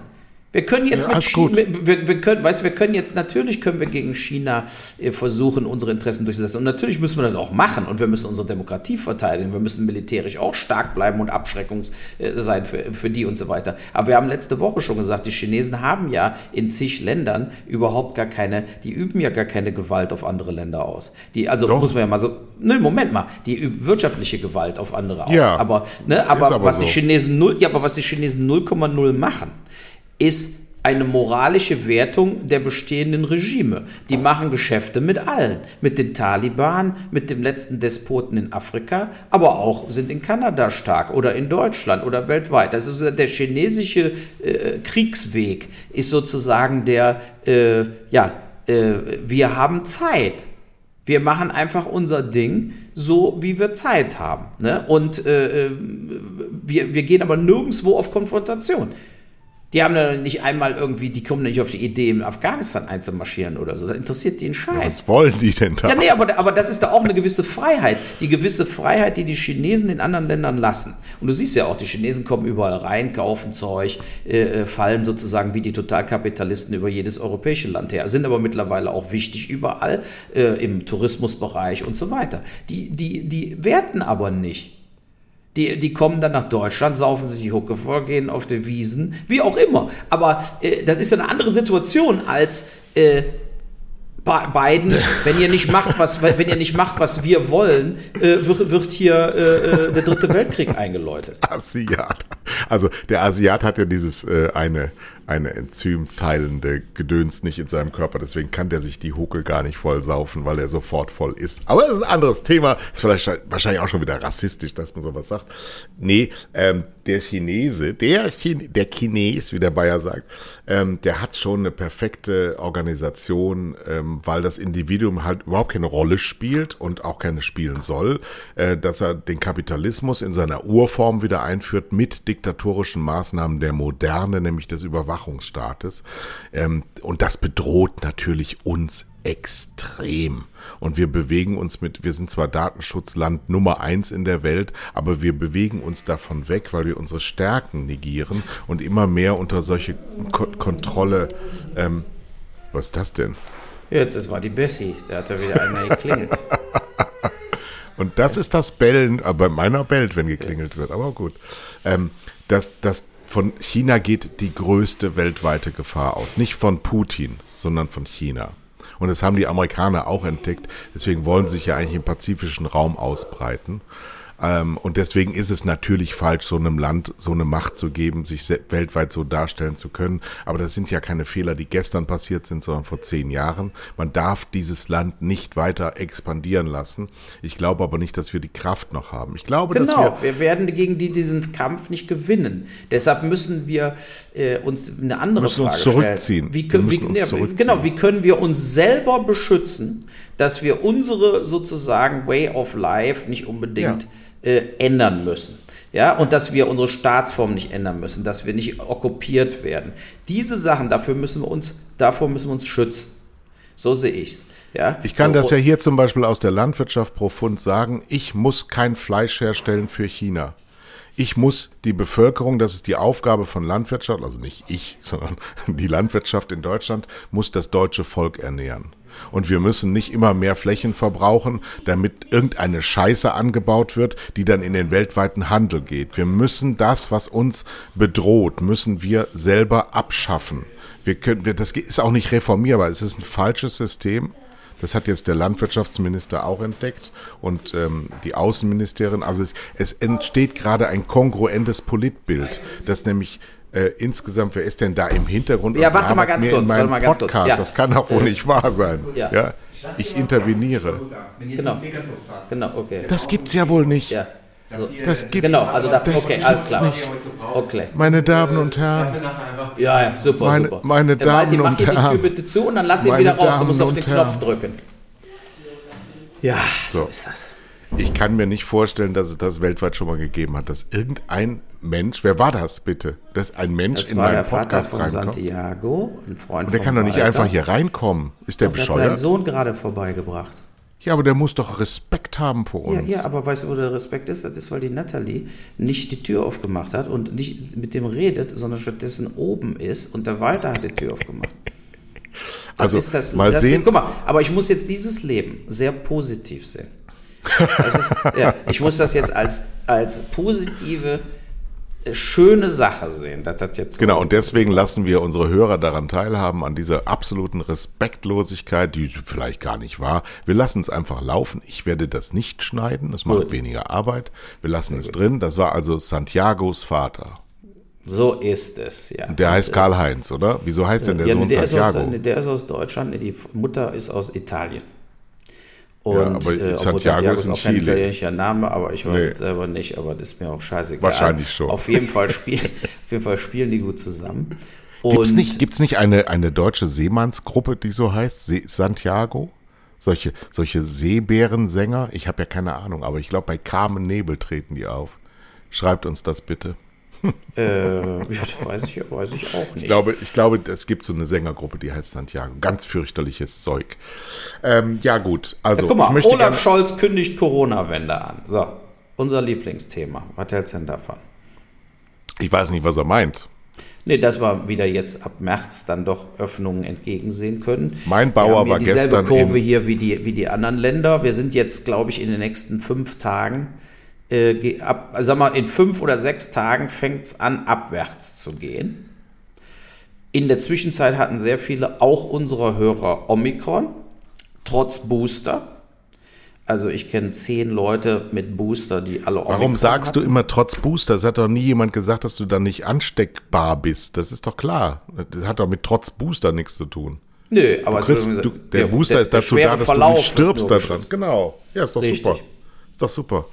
B: Wir können jetzt ja, mit China, wir, wir, können, weißt, wir können jetzt natürlich können wir gegen China äh, versuchen, unsere Interessen durchzusetzen. Und natürlich müssen wir das auch machen. Und wir müssen unsere Demokratie verteidigen. Wir müssen militärisch auch stark bleiben und Abschreckungs äh, sein für, für die und so weiter. Aber wir haben letzte Woche schon gesagt, die Chinesen haben ja in zig Ländern überhaupt gar keine, die üben ja gar keine Gewalt auf andere Länder aus. Die, also Doch. muss man ja mal so, ne, Moment mal, die üben wirtschaftliche Gewalt auf andere aus. Aber, ne, aber, aber was so. die Chinesen null, ja, aber was die Chinesen 0,0 machen, ist eine moralische Wertung der bestehenden Regime. Die machen Geschäfte mit allen. Mit den Taliban, mit dem letzten Despoten in Afrika, aber auch sind in Kanada stark oder in Deutschland oder weltweit. Das ist der chinesische äh, Kriegsweg, ist sozusagen der, äh, ja, äh, wir haben Zeit. Wir machen einfach unser Ding so, wie wir Zeit haben. Ne? Und äh, äh wir, wir gehen aber nirgendwo auf Konfrontation. Die haben dann nicht einmal irgendwie, die kommen nicht auf die Idee, in Afghanistan einzumarschieren oder so. Das interessiert die einen Scheiß. Ja,
A: was wollen die denn da?
B: Ja, nee, aber, aber das ist da auch eine gewisse Freiheit. Die gewisse Freiheit, die die Chinesen in anderen Ländern lassen. Und du siehst ja auch, die Chinesen kommen überall rein, kaufen Zeug, äh, äh fallen sozusagen wie die Totalkapitalisten über jedes europäische Land her, sind aber mittlerweile auch wichtig überall, äh, im Tourismusbereich und so weiter. Die, die, die werten aber nicht. Die, die kommen dann nach Deutschland, saufen sich die Hucke voll, gehen auf die Wiesen, wie auch immer. Aber äh, das ist ja eine andere Situation als äh, Biden, wenn ihr nicht macht, was, wenn ihr nicht macht, was wir wollen, äh, wird, wird, hier äh, äh, der dritte Weltkrieg eingeläutet.
A: Asiat. Also der Asiat hat ja dieses äh, eine eine enzymteilende Gedöns nicht in seinem Körper. Deswegen kann der sich die Hucke gar nicht voll saufen, weil er sofort voll ist. Aber das ist ein anderes Thema. Ist vielleicht wahrscheinlich auch schon wieder rassistisch, dass man sowas sagt. Nee, ähm, der Chinese, der, Chine, der Chines, wie der Bayer sagt, ähm, der hat schon eine perfekte Organisation, ähm, weil das Individuum halt überhaupt keine Rolle spielt und auch keine spielen soll, äh, dass er den Kapitalismus in seiner Urform wieder einführt mit diktatorischen Maßnahmen der Moderne, nämlich des Überwachungsstaates. Ähm, und das bedroht natürlich uns extrem. Und wir bewegen uns mit, wir sind zwar Datenschutzland Nummer eins in der Welt, aber wir bewegen uns davon weg, weil wir unsere Stärken negieren und immer mehr unter solche Ko Kontrolle. Ähm, was ist das denn?
B: Jetzt, es war die Bessie, da hat ja wieder einer geklingelt.
A: und das ist das Bellen, aber äh, meiner bellt, wenn geklingelt wird, aber gut. Ähm, das, das, von China geht die größte weltweite Gefahr aus. Nicht von Putin, sondern von China. Und das haben die Amerikaner auch entdeckt. Deswegen wollen sie sich ja eigentlich im pazifischen Raum ausbreiten. Ähm, und deswegen ist es natürlich falsch, so einem Land so eine Macht zu geben, sich weltweit so darstellen zu können. Aber das sind ja keine Fehler, die gestern passiert sind, sondern vor zehn Jahren. Man darf dieses Land nicht weiter expandieren lassen. Ich glaube aber nicht, dass wir die Kraft noch haben. Ich glaube,
B: genau,
A: dass
B: wir, wir werden gegen die, diesen Kampf nicht gewinnen. Deshalb müssen wir äh, uns eine andere
A: müssen
B: Frage
A: uns zurückziehen.
B: Stellen. Wie können, wir wie, ja, zurückziehen. Genau, wie können wir uns selber beschützen, dass wir unsere sozusagen Way of Life nicht unbedingt ja äh, ändern müssen. Ja, und dass wir unsere Staatsform nicht ändern müssen, dass wir nicht okkupiert werden. Diese Sachen, dafür müssen wir uns, davor müssen wir uns schützen. So sehe ich es. Ja,
A: ich kann
B: so,
A: das ja hier zum Beispiel aus der Landwirtschaft profund sagen. Ich muss kein Fleisch herstellen für China. Ich muss die Bevölkerung, das ist die Aufgabe von Landwirtschaft, also nicht ich, sondern die Landwirtschaft in Deutschland, muss das deutsche Volk ernähren. Und wir müssen nicht immer mehr Flächen verbrauchen, damit irgendeine Scheiße angebaut wird, die dann in den weltweiten Handel geht. Wir müssen das, was uns bedroht, müssen wir selber abschaffen. Wir können, wir, das ist auch nicht reformierbar. Es ist ein falsches System. Das hat jetzt der Landwirtschaftsminister auch entdeckt und ähm, die Außenministerin. Also es, es entsteht gerade ein kongruentes Politbild, das nämlich äh, insgesamt, wer ist denn da im Hintergrund?
B: Ja, warte mal ganz kurz.
A: Warte
B: mal ganz
A: Podcast. kurz. Ja. Das kann doch wohl nicht wahr sein. Ja. ja? Ich interveniere.
B: Genau. Genau, okay.
A: Das gibt's ja wohl nicht.
B: Ja.
A: So. Das gibt,
B: genau, also das, das okay, alles klar. Nicht.
A: Okay. Meine Damen und Herren.
B: Ja, ja, super,
A: meine,
B: super.
A: Meine Damen
B: Walti,
A: und Herren.
B: Mach hier die Tür bitte zu und dann lass ihn wieder raus. Du musst auf den Knopf drücken. Ja, so, so ist das.
A: Ich kann mir nicht vorstellen, dass es das weltweit schon mal gegeben hat, dass irgendein Mensch, wer war das bitte, dass ein Mensch
B: das
A: in
B: meinen
A: Podcast
B: Vater von Santiago, ein Freund
A: Und der kann doch nicht Walter. einfach hier reinkommen. Ist der doch, bescheuert? Der hat
B: seinen Sohn gerade vorbeigebracht.
A: Ja, aber der muss doch Respekt haben vor uns.
B: Ja, ja, aber weißt du, wo der Respekt ist? Das ist, weil die Natalie nicht die Tür aufgemacht hat und nicht mit dem redet, sondern stattdessen oben ist und der Walter hat die Tür aufgemacht.
A: also, ist das, mal das sehen. Leben.
B: Guck mal, aber ich muss jetzt dieses Leben sehr positiv sehen. Ist, ja, ich muss das jetzt als, als positive schöne Sache sehen. Das hat jetzt
A: so genau, und deswegen lassen wir unsere Hörer daran teilhaben, an dieser absoluten Respektlosigkeit, die vielleicht gar nicht war. Wir lassen es einfach laufen. Ich werde das nicht schneiden, das macht gut. weniger Arbeit. Wir lassen Sehr es gut. drin. Das war also Santiagos Vater.
B: So ist es, ja.
A: Der heißt Karl-Heinz, oder? Wieso heißt denn der
B: ja,
A: Sohn
B: der, ist aus,
A: Santiago?
B: der ist aus Deutschland, die Mutter ist aus Italien. Und,
A: Ja, aber
B: äh,
A: Santiago ist in
B: auch kein
A: Chile.
B: italienischer Name, aber ich weiß
A: Nee.
B: jetzt selber nicht, aber das ist mir auch scheißegal.
A: Wahrscheinlich schon.
B: Auf jeden Fall spielen, auf jeden Fall spielen die gut zusammen.
A: Gibt's
B: Und-
A: nicht, gibt's nicht eine, eine deutsche Seemannsgruppe, die so heißt? See, Santiago? Solche, solche Seebärensänger? Ich habe ja keine Ahnung, aber ich glaube, bei Carmen Nebel treten die auf. Schreibt uns das bitte.
B: Äh, ja, weiß ich, weiß ich auch nicht.
A: Ich glaube, ich glaube, es gibt so eine Sängergruppe, die heißt Santiago. Ganz fürchterliches Zeug. Ähm, ja, gut. Also,
B: Guck mal, Olaf Scholz kündigt Corona-Wende an. So, unser Lieblingsthema. Was hältst du denn davon?
A: ich weiß nicht, was er meint.
B: Nee, dass wir wieder jetzt ab März dann doch Öffnungen entgegensehen können.
A: Mein Bauer
B: wir haben
A: war
B: dieselbe
A: gestern
B: Kurve
A: in-
B: hier wie die, wie die anderen Länder. Wir sind jetzt, glaube ich, in den nächsten fünf Tagen, äh, ab, sag mal, in fünf oder sechs Tagen fängt es an, abwärts zu gehen. In der Zwischenzeit hatten sehr viele, auch unsere Hörer, Omikron, trotz Booster. Also ich kenne zehn Leute mit Booster, die alle Omikron
A: Warum sagst
B: hatten.
A: du immer trotz Booster? Es hat doch nie jemand gesagt, dass du dann nicht ansteckbar bist. Das ist doch klar. Das hat doch mit trotz Booster nichts zu tun.
B: Nö, aber
A: Chris,
B: wird-
A: du, der Booster ist dazu da, dass
B: Verlauf
A: du nicht stirbst daran. Genau. Ja, ist doch
B: Richtig.
A: super. Ist doch super.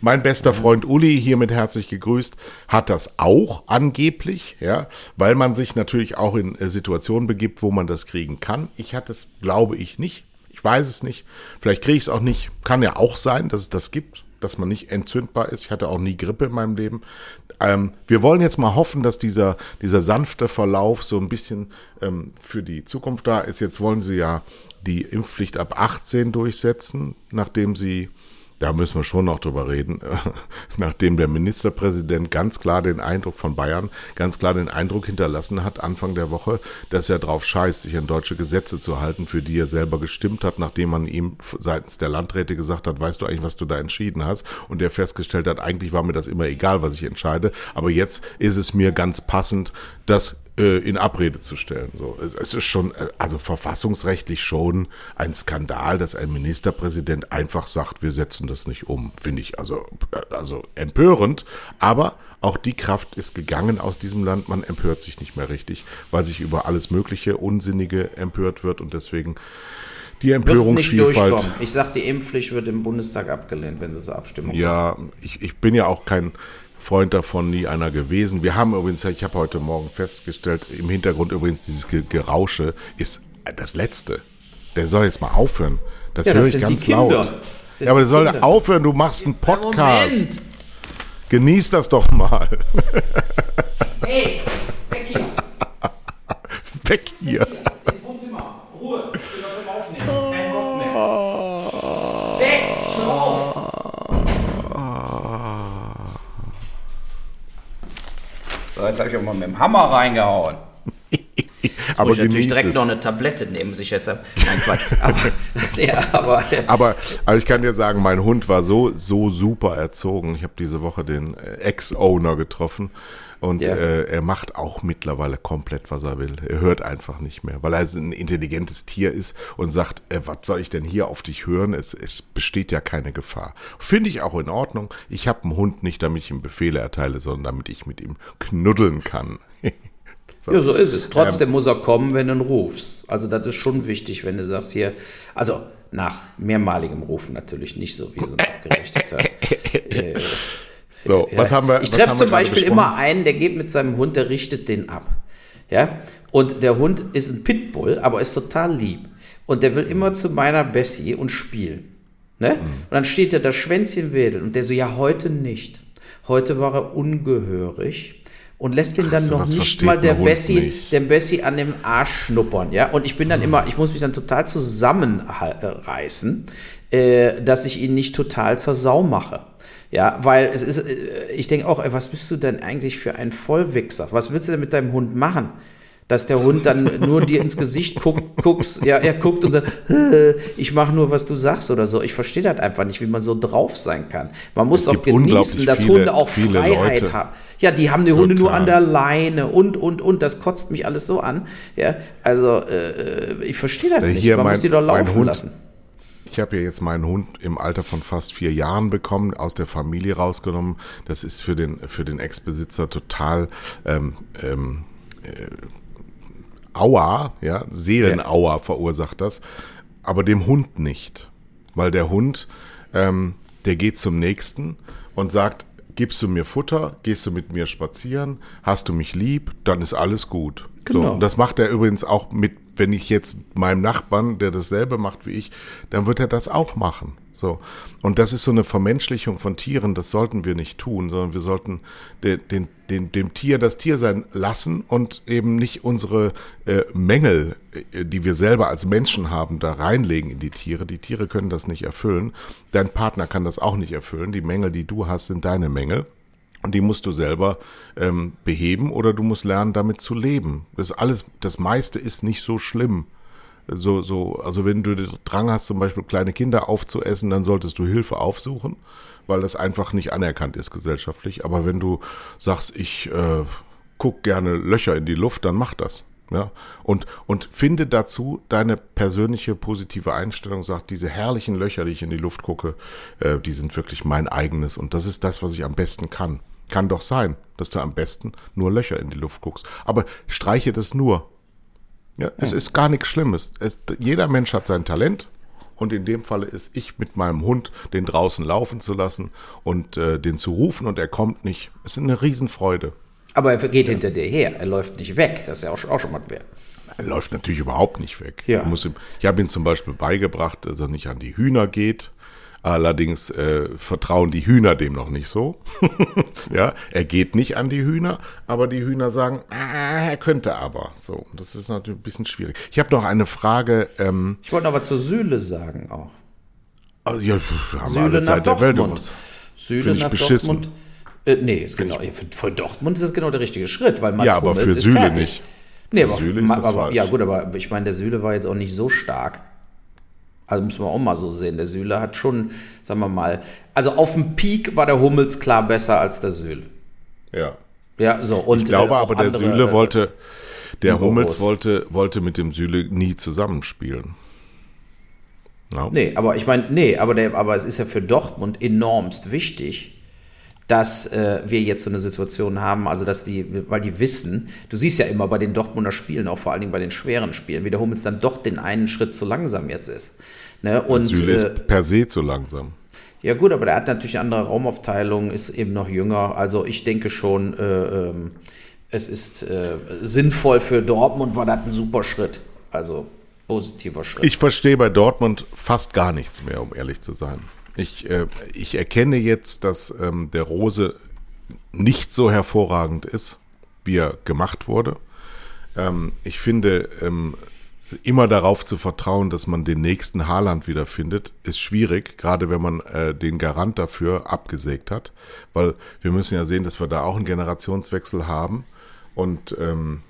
A: Mein bester Freund Uli, hiermit herzlich gegrüßt, hat das auch angeblich, ja, weil man sich natürlich auch in äh, Situationen begibt, wo man das kriegen kann. Ich hatte es, glaube ich, nicht. Ich weiß es nicht. Vielleicht kriege ich es auch nicht. Kann ja auch sein, dass es das gibt, dass man nicht entzündbar ist. Ich hatte auch nie Grippe in meinem Leben. Ähm, wir wollen jetzt mal hoffen, dass dieser, dieser sanfte Verlauf so ein bisschen ähm, für die Zukunft da ist. Jetzt wollen sie ja die Impfpflicht ab 18 durchsetzen, nachdem sie da müssen wir schon noch drüber reden, nachdem der Ministerpräsident ganz klar den Eindruck von Bayern, ganz klar den Eindruck hinterlassen hat, Anfang der Woche, dass er drauf scheißt, sich an deutsche Gesetze zu halten, für die er selber gestimmt hat, nachdem man ihm seitens der Landräte gesagt hat, weißt du eigentlich, was du da entschieden hast? Und er festgestellt hat, eigentlich war mir das immer egal, was ich entscheide, aber jetzt ist es mir ganz passend, das äh, in Abrede zu stellen. So, es- es ist schon, äh, also verfassungsrechtlich schon ein Skandal, dass ein Ministerpräsident einfach sagt, wir setzen das nicht um. Finde ich also, äh, also empörend. Aber auch die Kraft ist gegangen aus diesem Land. Man empört sich nicht mehr richtig, weil sich über alles Mögliche Unsinnige empört wird und deswegen die Empörungsvielfalt.
B: Ich sag, die Impfpflicht wird im Bundestag abgelehnt, wenn sie zur Abstimmung kommt.
A: Ja, ich, ich bin ja auch kein Freund davon, nie einer gewesen. Wir haben übrigens, ich habe heute Morgen festgestellt, im Hintergrund übrigens dieses Ge- Gerausche ist das Letzte. Der soll jetzt mal aufhören. Das
B: Ja,
A: höre
B: das
A: ich ganz laut. Ja, aber der soll
B: Kinder.
A: aufhören, du machst einen Podcast.
B: Moment.
A: Genieß das doch mal.
B: Hey, weg hier.
A: Weg hier.
B: Ins Wohnzimmer. Ruhe. Ich will was im Aufnehmen. Kein Bock mehr. Weg. Schon auf. So, jetzt habe ich auch mal mit Hammer reingehauen.
A: Aber
B: muss ich natürlich direkt
A: es.
B: noch eine Tablette nehmen, sich jetzt. Nein, Quatsch. Aber, ja, aber
A: Aber, aber ich kann dir sagen, mein Hund war so, so super erzogen. Ich habe diese Woche den äh, Ex-Owner getroffen und
B: Ja.
A: äh, er macht auch mittlerweile komplett, was er will. Er hört einfach nicht mehr, weil er ein intelligentes Tier ist und sagt, äh, was soll ich denn hier auf dich hören? Es, es besteht ja keine Gefahr. Finde ich auch in Ordnung. Ich habe einen Hund nicht, damit ich ihm Befehle erteile, sondern damit ich mit ihm knuddeln kann.
B: Ja, so ist es. Trotzdem muss er kommen, wenn du ihn rufst. Also das ist schon wichtig, wenn du sagst hier, also nach mehrmaligem Rufen natürlich nicht so wie so ein abgerichteter. äh,
A: So, was haben wir?
B: ich treffe zum Beispiel immer einen, der geht mit seinem Hund, der richtet den ab. Ja? Und der Hund ist ein Pitbull, aber ist total lieb. Und der will immer zu meiner Bessie und spielen. Ne?
A: Mhm.
B: Und dann steht er da Schwänzchen wedelt und der so, ja, heute nicht. Heute war er ungehörig und lässt den dann noch nicht mal der Bessie, dem Bessie an dem Arsch schnuppern, ja. Und ich bin dann immer, ich muss mich dann total zusammenreißen, äh, dass ich ihn nicht total zur Sau mache. Ja, weil es ist, äh, ich denke auch, ey, was bist du denn eigentlich für ein Vollwichser? Was willst du denn mit deinem Hund machen? Dass der Hund dann nur dir ins Gesicht guckt, guckst, ja, er guckt und sagt, "Äh, ich mache nur, was du sagst oder so. Ich verstehe das einfach nicht, wie man so drauf sein kann. Man muss
A: gibt
B: genießen, dass
A: viele-
B: Hunde auch Freiheit
A: Leute.
B: haben. Ja, die haben die Hunde nur
A: Total.
B: an der Leine und, und, und. Das kotzt mich alles so an. Ja, also äh, ich verstehe das nicht.
A: hier
B: Man
A: mein-
B: muss die doch laufen
A: Hund-
B: lassen.
A: ich habe ja jetzt meinen Hund im Alter von fast vier Jahren bekommen, aus der Familie rausgenommen. Das ist für den, für den Ex-Besitzer total ähm, ähm, äh, Aua, ja, Seelenauer verursacht das, aber dem Hund nicht. Weil der Hund, ähm, der geht zum nächsten und sagt, gibst du mir Futter, gehst du mit mir spazieren, hast du mich lieb, dann ist alles gut. Genau. So, und das macht er übrigens auch mit wenn ich jetzt meinem Nachbarn, der dasselbe macht wie ich, dann wird er das auch machen. So. Und das ist so eine Vermenschlichung von Tieren, das sollten wir nicht tun, sondern wir sollten den, den, den, dem Tier das Tier sein lassen und eben nicht unsere äh, Mängel, äh, die wir selber als Menschen haben, da reinlegen in die Tiere. Die Tiere können das nicht erfüllen. Dein Partner kann das auch nicht erfüllen. Die Mängel, die du hast, sind deine Mängel. Und die musst du selber ähm, beheben oder du musst lernen, damit zu leben. Das alles, das meiste ist nicht so schlimm. So, so, also wenn du den Drang hast, zum Beispiel kleine Kinder aufzuessen, dann solltest du Hilfe aufsuchen, weil das einfach nicht anerkannt ist gesellschaftlich. Aber wenn du sagst, ich äh, guck gerne Löcher in die Luft, dann mach das. Ja, und, und finde dazu deine persönliche positive Einstellung, sagt, diese herrlichen Löcher, die ich in die Luft gucke, äh, die sind wirklich mein eigenes und das ist das, was ich am besten kann. Kann doch sein, dass du am besten nur Löcher in die Luft guckst. Aber streiche das nur. Ja, es ist gar nichts Schlimmes. Es, jeder Mensch hat sein Talent und in dem Falle ist ich mit meinem Hund, den draußen laufen zu lassen und äh, den zu rufen und er kommt nicht. Es ist eine Riesenfreude.
B: Aber er geht ja. hinter dir her, er läuft nicht weg. Das ist ja auch, auch schon mal wert.
A: Er läuft natürlich überhaupt nicht weg. Ja. Ihm, ich habe ihm zum Beispiel beigebracht, dass er nicht an die Hühner geht. Allerdings äh, vertrauen die Hühner dem noch nicht so. ja, er geht nicht an die Hühner, aber die Hühner sagen, ah, er könnte aber. So, das ist natürlich ein bisschen schwierig. Ich habe noch eine Frage. Ähm,
B: ich wollte aber zur Sühle sagen auch.
A: Also, ja, haben Süle alle Zeit der Welt.
B: Süle nach beschissen. Dortmund äh, nee, ist genau, für, für, Dortmund ist das genau der richtige Schritt, weil
A: Mats Ja, aber Hummels für fertig. nicht.
B: Nee, aber, Süle ist aber ja gut, aber ich meine, der Süle war jetzt auch nicht so stark. Also müssen wir auch mal so sehen. Der Süle hat schon, sagen wir mal, also auf dem Peak war der Hummels klar besser als der Süle.
A: Ja.
B: Ja, so. Und,
A: ich glaube äh, aber, der andere, Süle wollte, der Hummels wollte, wollte mit dem Süle nie zusammenspielen.
B: No. Nee, aber ich meine, nee, aber, der, aber es ist ja für Dortmund enormst wichtig, dass äh, wir jetzt so eine Situation haben, also dass die, weil die wissen, du siehst ja immer bei den Dortmunder Spielen, auch vor allen Dingen bei den schweren Spielen, wie der Hummels dann doch den einen Schritt zu langsam jetzt ist.
A: Ne? Und, Süle ist äh, per se zu langsam.
B: Ja gut, aber der hat natürlich eine andere Raumaufteilung, ist eben noch jünger. Also ich denke schon, äh, ähm, es ist äh, sinnvoll für Dortmund, war das ein super Schritt. Also positiver Schritt.
A: Ich verstehe bei Dortmund fast gar nichts mehr, um ehrlich zu sein. Ich, äh, ich erkenne jetzt, dass ähm, der Rose nicht so hervorragend ist, wie er gemacht wurde. Ähm, ich finde, ähm, immer darauf zu vertrauen, dass man den nächsten Haaland wiederfindet, ist schwierig, gerade wenn man äh, den Garant dafür abgesägt hat, weil wir müssen ja sehen, dass wir da auch einen Generationswechsel haben und ähm,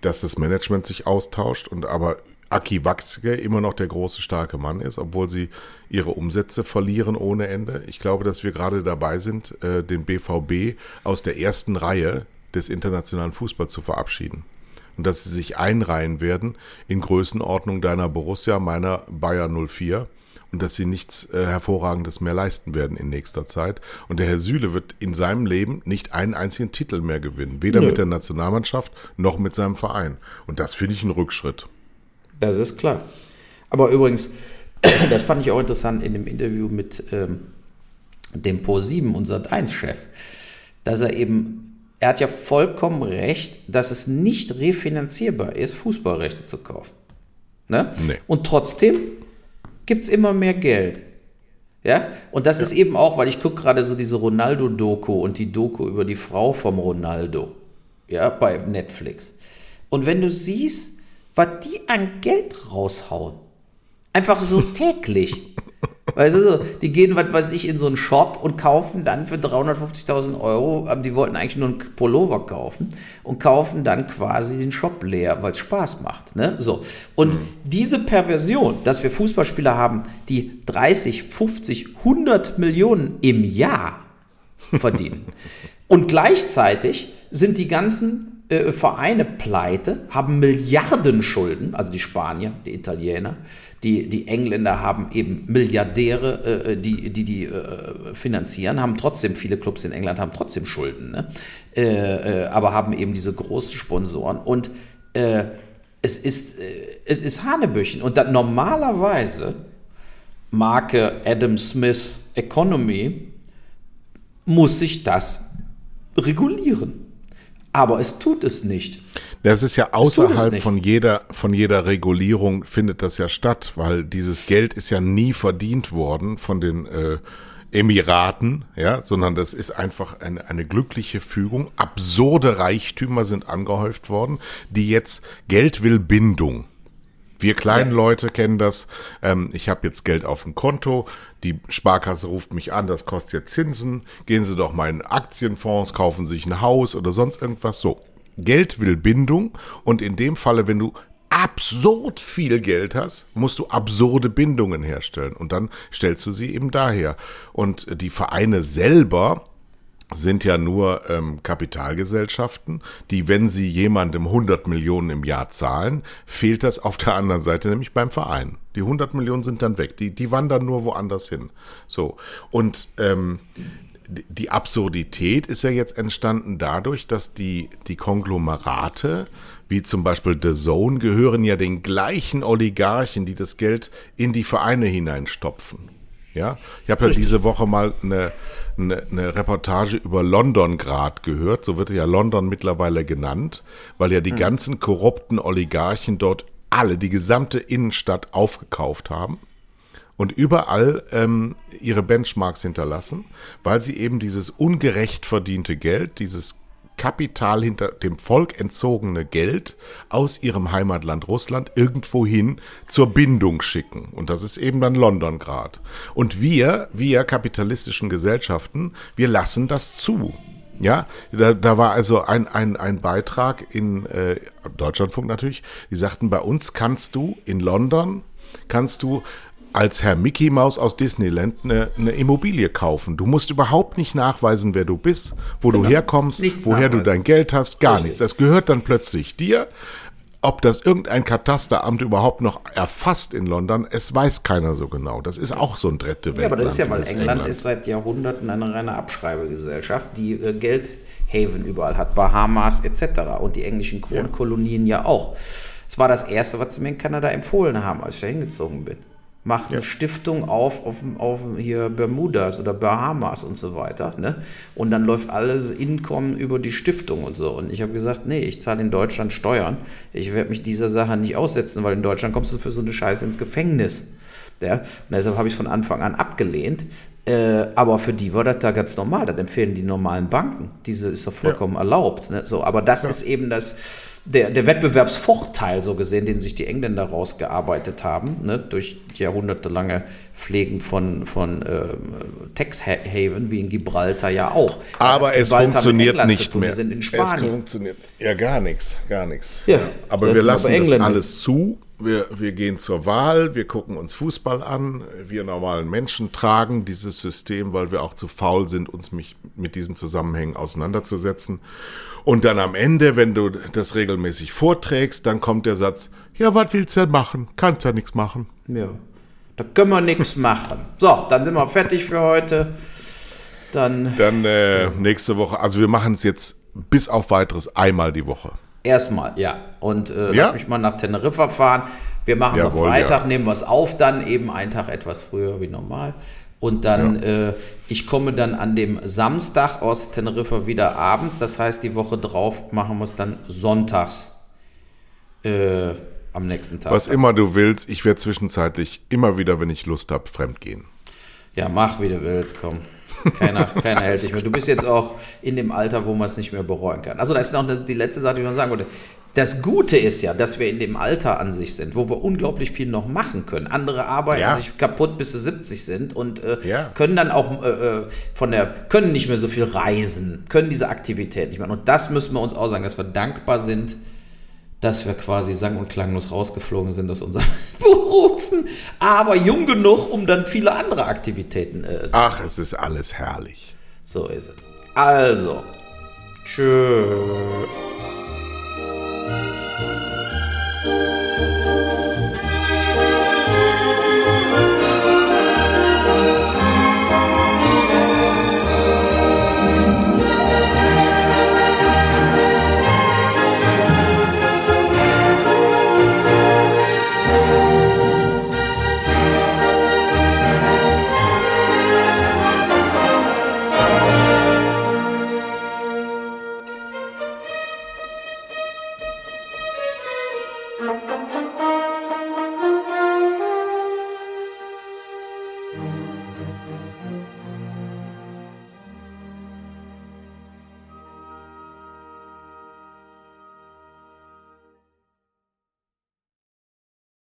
A: dass das Management sich austauscht und aber Aki Watzke immer noch der große, starke Mann ist, obwohl sie ihre Umsätze verlieren ohne Ende. Ich glaube, dass wir gerade dabei sind, äh, den BVB aus der ersten Reihe des internationalen Fußballs zu verabschieden. Und dass sie sich einreihen werden in Größenordnung deiner Borussia, meiner Bayern 04 und dass sie nichts äh, Hervorragendes mehr leisten werden in nächster Zeit. Und der Herr Süle wird in seinem Leben nicht einen einzigen Titel mehr gewinnen, weder Nö. mit der Nationalmannschaft noch mit seinem Verein. Und das finde ich ein Rückschritt.
B: Das ist klar. Aber übrigens, das fand ich auch interessant in dem Interview mit ähm, dem Pro7, unser 1-Chef, dass er eben, er hat ja vollkommen recht, dass es nicht refinanzierbar ist, Fußballrechte zu kaufen. Ne? Nee. Und trotzdem gibt es immer mehr Geld. Ja, und das ja. ist eben auch, weil ich gucke gerade so diese Ronaldo-Doku und die Doku über die Frau vom Ronaldo, ja, bei Netflix. Und wenn du siehst, was die an Geld raushauen. Einfach so täglich. Weißt du, die gehen, was weiß ich, in so einen Shop und kaufen dann für 350.000 Euro, die wollten eigentlich nur einen Pullover kaufen und kaufen dann quasi den Shop leer, weil es Spaß macht. Ne? So. Und mhm. diese Perversion, dass wir Fußballspieler haben, die 30, 50, 100 Millionen im Jahr verdienen und gleichzeitig sind die ganzen äh, Vereine pleite, haben Milliarden Schulden, also die Spanier, die Italiener, die, die Engländer haben eben Milliardäre, äh, die die, die äh, finanzieren, haben trotzdem, viele Clubs in England haben trotzdem Schulden, ne? äh, äh aber haben eben diese großen Sponsoren und äh, es ist, es ist Hanebüchen. Und dann normalerweise Marke Adam Smith Economy muss sich das regulieren. Aber es tut es nicht.
A: Das ist ja außerhalb von jeder, von jeder Regulierung findet das ja statt, weil dieses Geld ist ja nie verdient worden von den äh, Emiraten, ja, sondern das ist einfach eine, eine glückliche Fügung. Absurde Reichtümer sind angehäuft worden, die jetzt Geld will Bindung. Wir kleinen ja. Leute kennen das. Ähm, ich habe jetzt Geld auf dem Konto. Die Sparkasse ruft mich an, das kostet jetzt Zinsen. Gehen Sie doch mal in Aktienfonds, kaufen sich ein Haus oder sonst irgendwas. So. Geld will Bindung und in dem Falle, wenn du absurd viel Geld hast, musst du absurde Bindungen herstellen und dann stellst du sie eben daher. Und die Vereine selber sind ja nur ähm, Kapitalgesellschaften, die, wenn sie jemandem 100 Millionen im Jahr zahlen, fehlt das auf der anderen Seite, nämlich beim Verein. Die 100 Millionen sind dann weg, die, die wandern nur woanders hin. So. Und ähm, die Absurdität ist ja jetzt entstanden dadurch, dass die, die Konglomerate, wie zum Beispiel The Zone, gehören ja den gleichen Oligarchen, die das Geld in die Vereine hineinstopfen. Ja, ich habe ja diese Woche mal eine, eine, eine Reportage über London Grad gehört. So wird ja London mittlerweile genannt, weil ja die hm. ganzen korrupten Oligarchen dort alle die gesamte Innenstadt aufgekauft haben und überall ähm, ihre Benchmarks hinterlassen, weil sie eben dieses ungerecht verdiente Geld, dieses Kapital hinter dem Volk entzogene Geld aus ihrem Heimatland Russland irgendwohin zur Bindung schicken. Und das ist eben dann London gerade. Und wir, wir kapitalistischen Gesellschaften, wir lassen das zu. Ja, da, da war also ein, ein, ein Beitrag in äh, Deutschlandfunk natürlich. Die sagten, bei uns kannst du in London, kannst du als Herr Mickey Mouse aus Disneyland eine, eine, Immobilie kaufen. Du musst überhaupt nicht nachweisen, wer du bist, wo genau. du herkommst, nichts woher nachweisen. du dein Geld hast, gar Richtig. nichts. Das gehört dann plötzlich dir. Ob das irgendein Katasteramt überhaupt noch erfasst in London, es weiß keiner so genau. Das ist auch so ein dritte Welt.
B: Ja, aber das ist ja, weil England, England, ist seit Jahrhunderten eine reine Abschreibegesellschaft, die äh, Geldhaven überall hat, Bahamas etc. und die englischen Kronkolonien ja. ja auch. Es war das Erste, was sie mir in Kanada empfohlen haben, als ich da hingezogen bin macht eine ja. Stiftung auf, auf, auf hier Bermudas oder Bahamas und so weiter. Ne? Und dann läuft alles Inkommen über die Stiftung und so. Und ich habe gesagt, nee, ich zahle in Deutschland Steuern. Ich werde mich dieser Sache nicht aussetzen, weil in Deutschland kommst du für so eine Scheiße ins Gefängnis. Ja? Und deshalb habe ich es von Anfang an abgelehnt. Äh, aber für die war das da ganz normal. Das empfehlen die normalen Banken. Diese ist doch vollkommen ja. erlaubt. Ne? So, aber das ja. ist eben das der, der Wettbewerbsvorteil, so gesehen, den sich die Engländer rausgearbeitet haben, ne, durch jahrhundertelange Pflegen von, von äh, Tax-Haven, wie in Gibraltar ja auch.
A: Aber es funktioniert nicht mehr.
B: Wir sind in Spanien.
A: Es funktioniert ja gar nichts, gar nichts. Ja, aber wir lassen das alles zu. Wir, wir gehen zur Wahl, wir gucken uns Fußball an. Wir normalen Menschen tragen dieses System, weil wir auch zu faul sind, uns mich mit diesen Zusammenhängen auseinanderzusetzen. Und dann am Ende, wenn du das regelmäßig vorträgst, dann kommt der Satz, ja, was willst du denn machen? Kannst ja nichts machen.
B: Ja, da können wir nichts machen. So, dann sind wir fertig für heute. Dann,
A: dann äh, nächste Woche, also wir machen es jetzt bis auf weiteres einmal die Woche.
B: Erstmal, ja. Und äh, ja? lass mich mal nach Teneriffa fahren. Wir machen es am Freitag, ja. nehmen wir es auf, dann eben einen Tag etwas früher wie normal. Und dann, ja. äh, ich komme dann an dem Samstag aus Teneriffa wieder abends. Das heißt, die Woche drauf machen wir es dann sonntags äh, am nächsten Tag.
A: Was immer du willst, ich werde zwischenzeitlich immer wieder, wenn ich Lust habe, fremdgehen.
B: Ja, mach wie du willst, komm. Keiner, keiner hält dich mehr. Du bist jetzt auch in dem Alter, wo man es nicht mehr bereuen kann. Also, da ist noch die letzte Sache, die ich noch sagen wollte. Das Gute ist ja, dass wir in dem Alter an sich sind, wo wir unglaublich viel noch machen können. Andere arbeiten ja. sich kaputt, bis sie 70 sind und äh, ja. können dann auch äh, äh, von der, können nicht mehr so viel reisen, können diese Aktivität nicht mehr. Und das müssen wir uns auch sagen, dass wir dankbar sind, dass wir quasi sang- und klanglos rausgeflogen sind aus unseren Berufen, aber jung genug, um dann viele andere Aktivitäten
A: äh, zu Ach, es ist alles herrlich.
B: So ist es. Also, tschüss.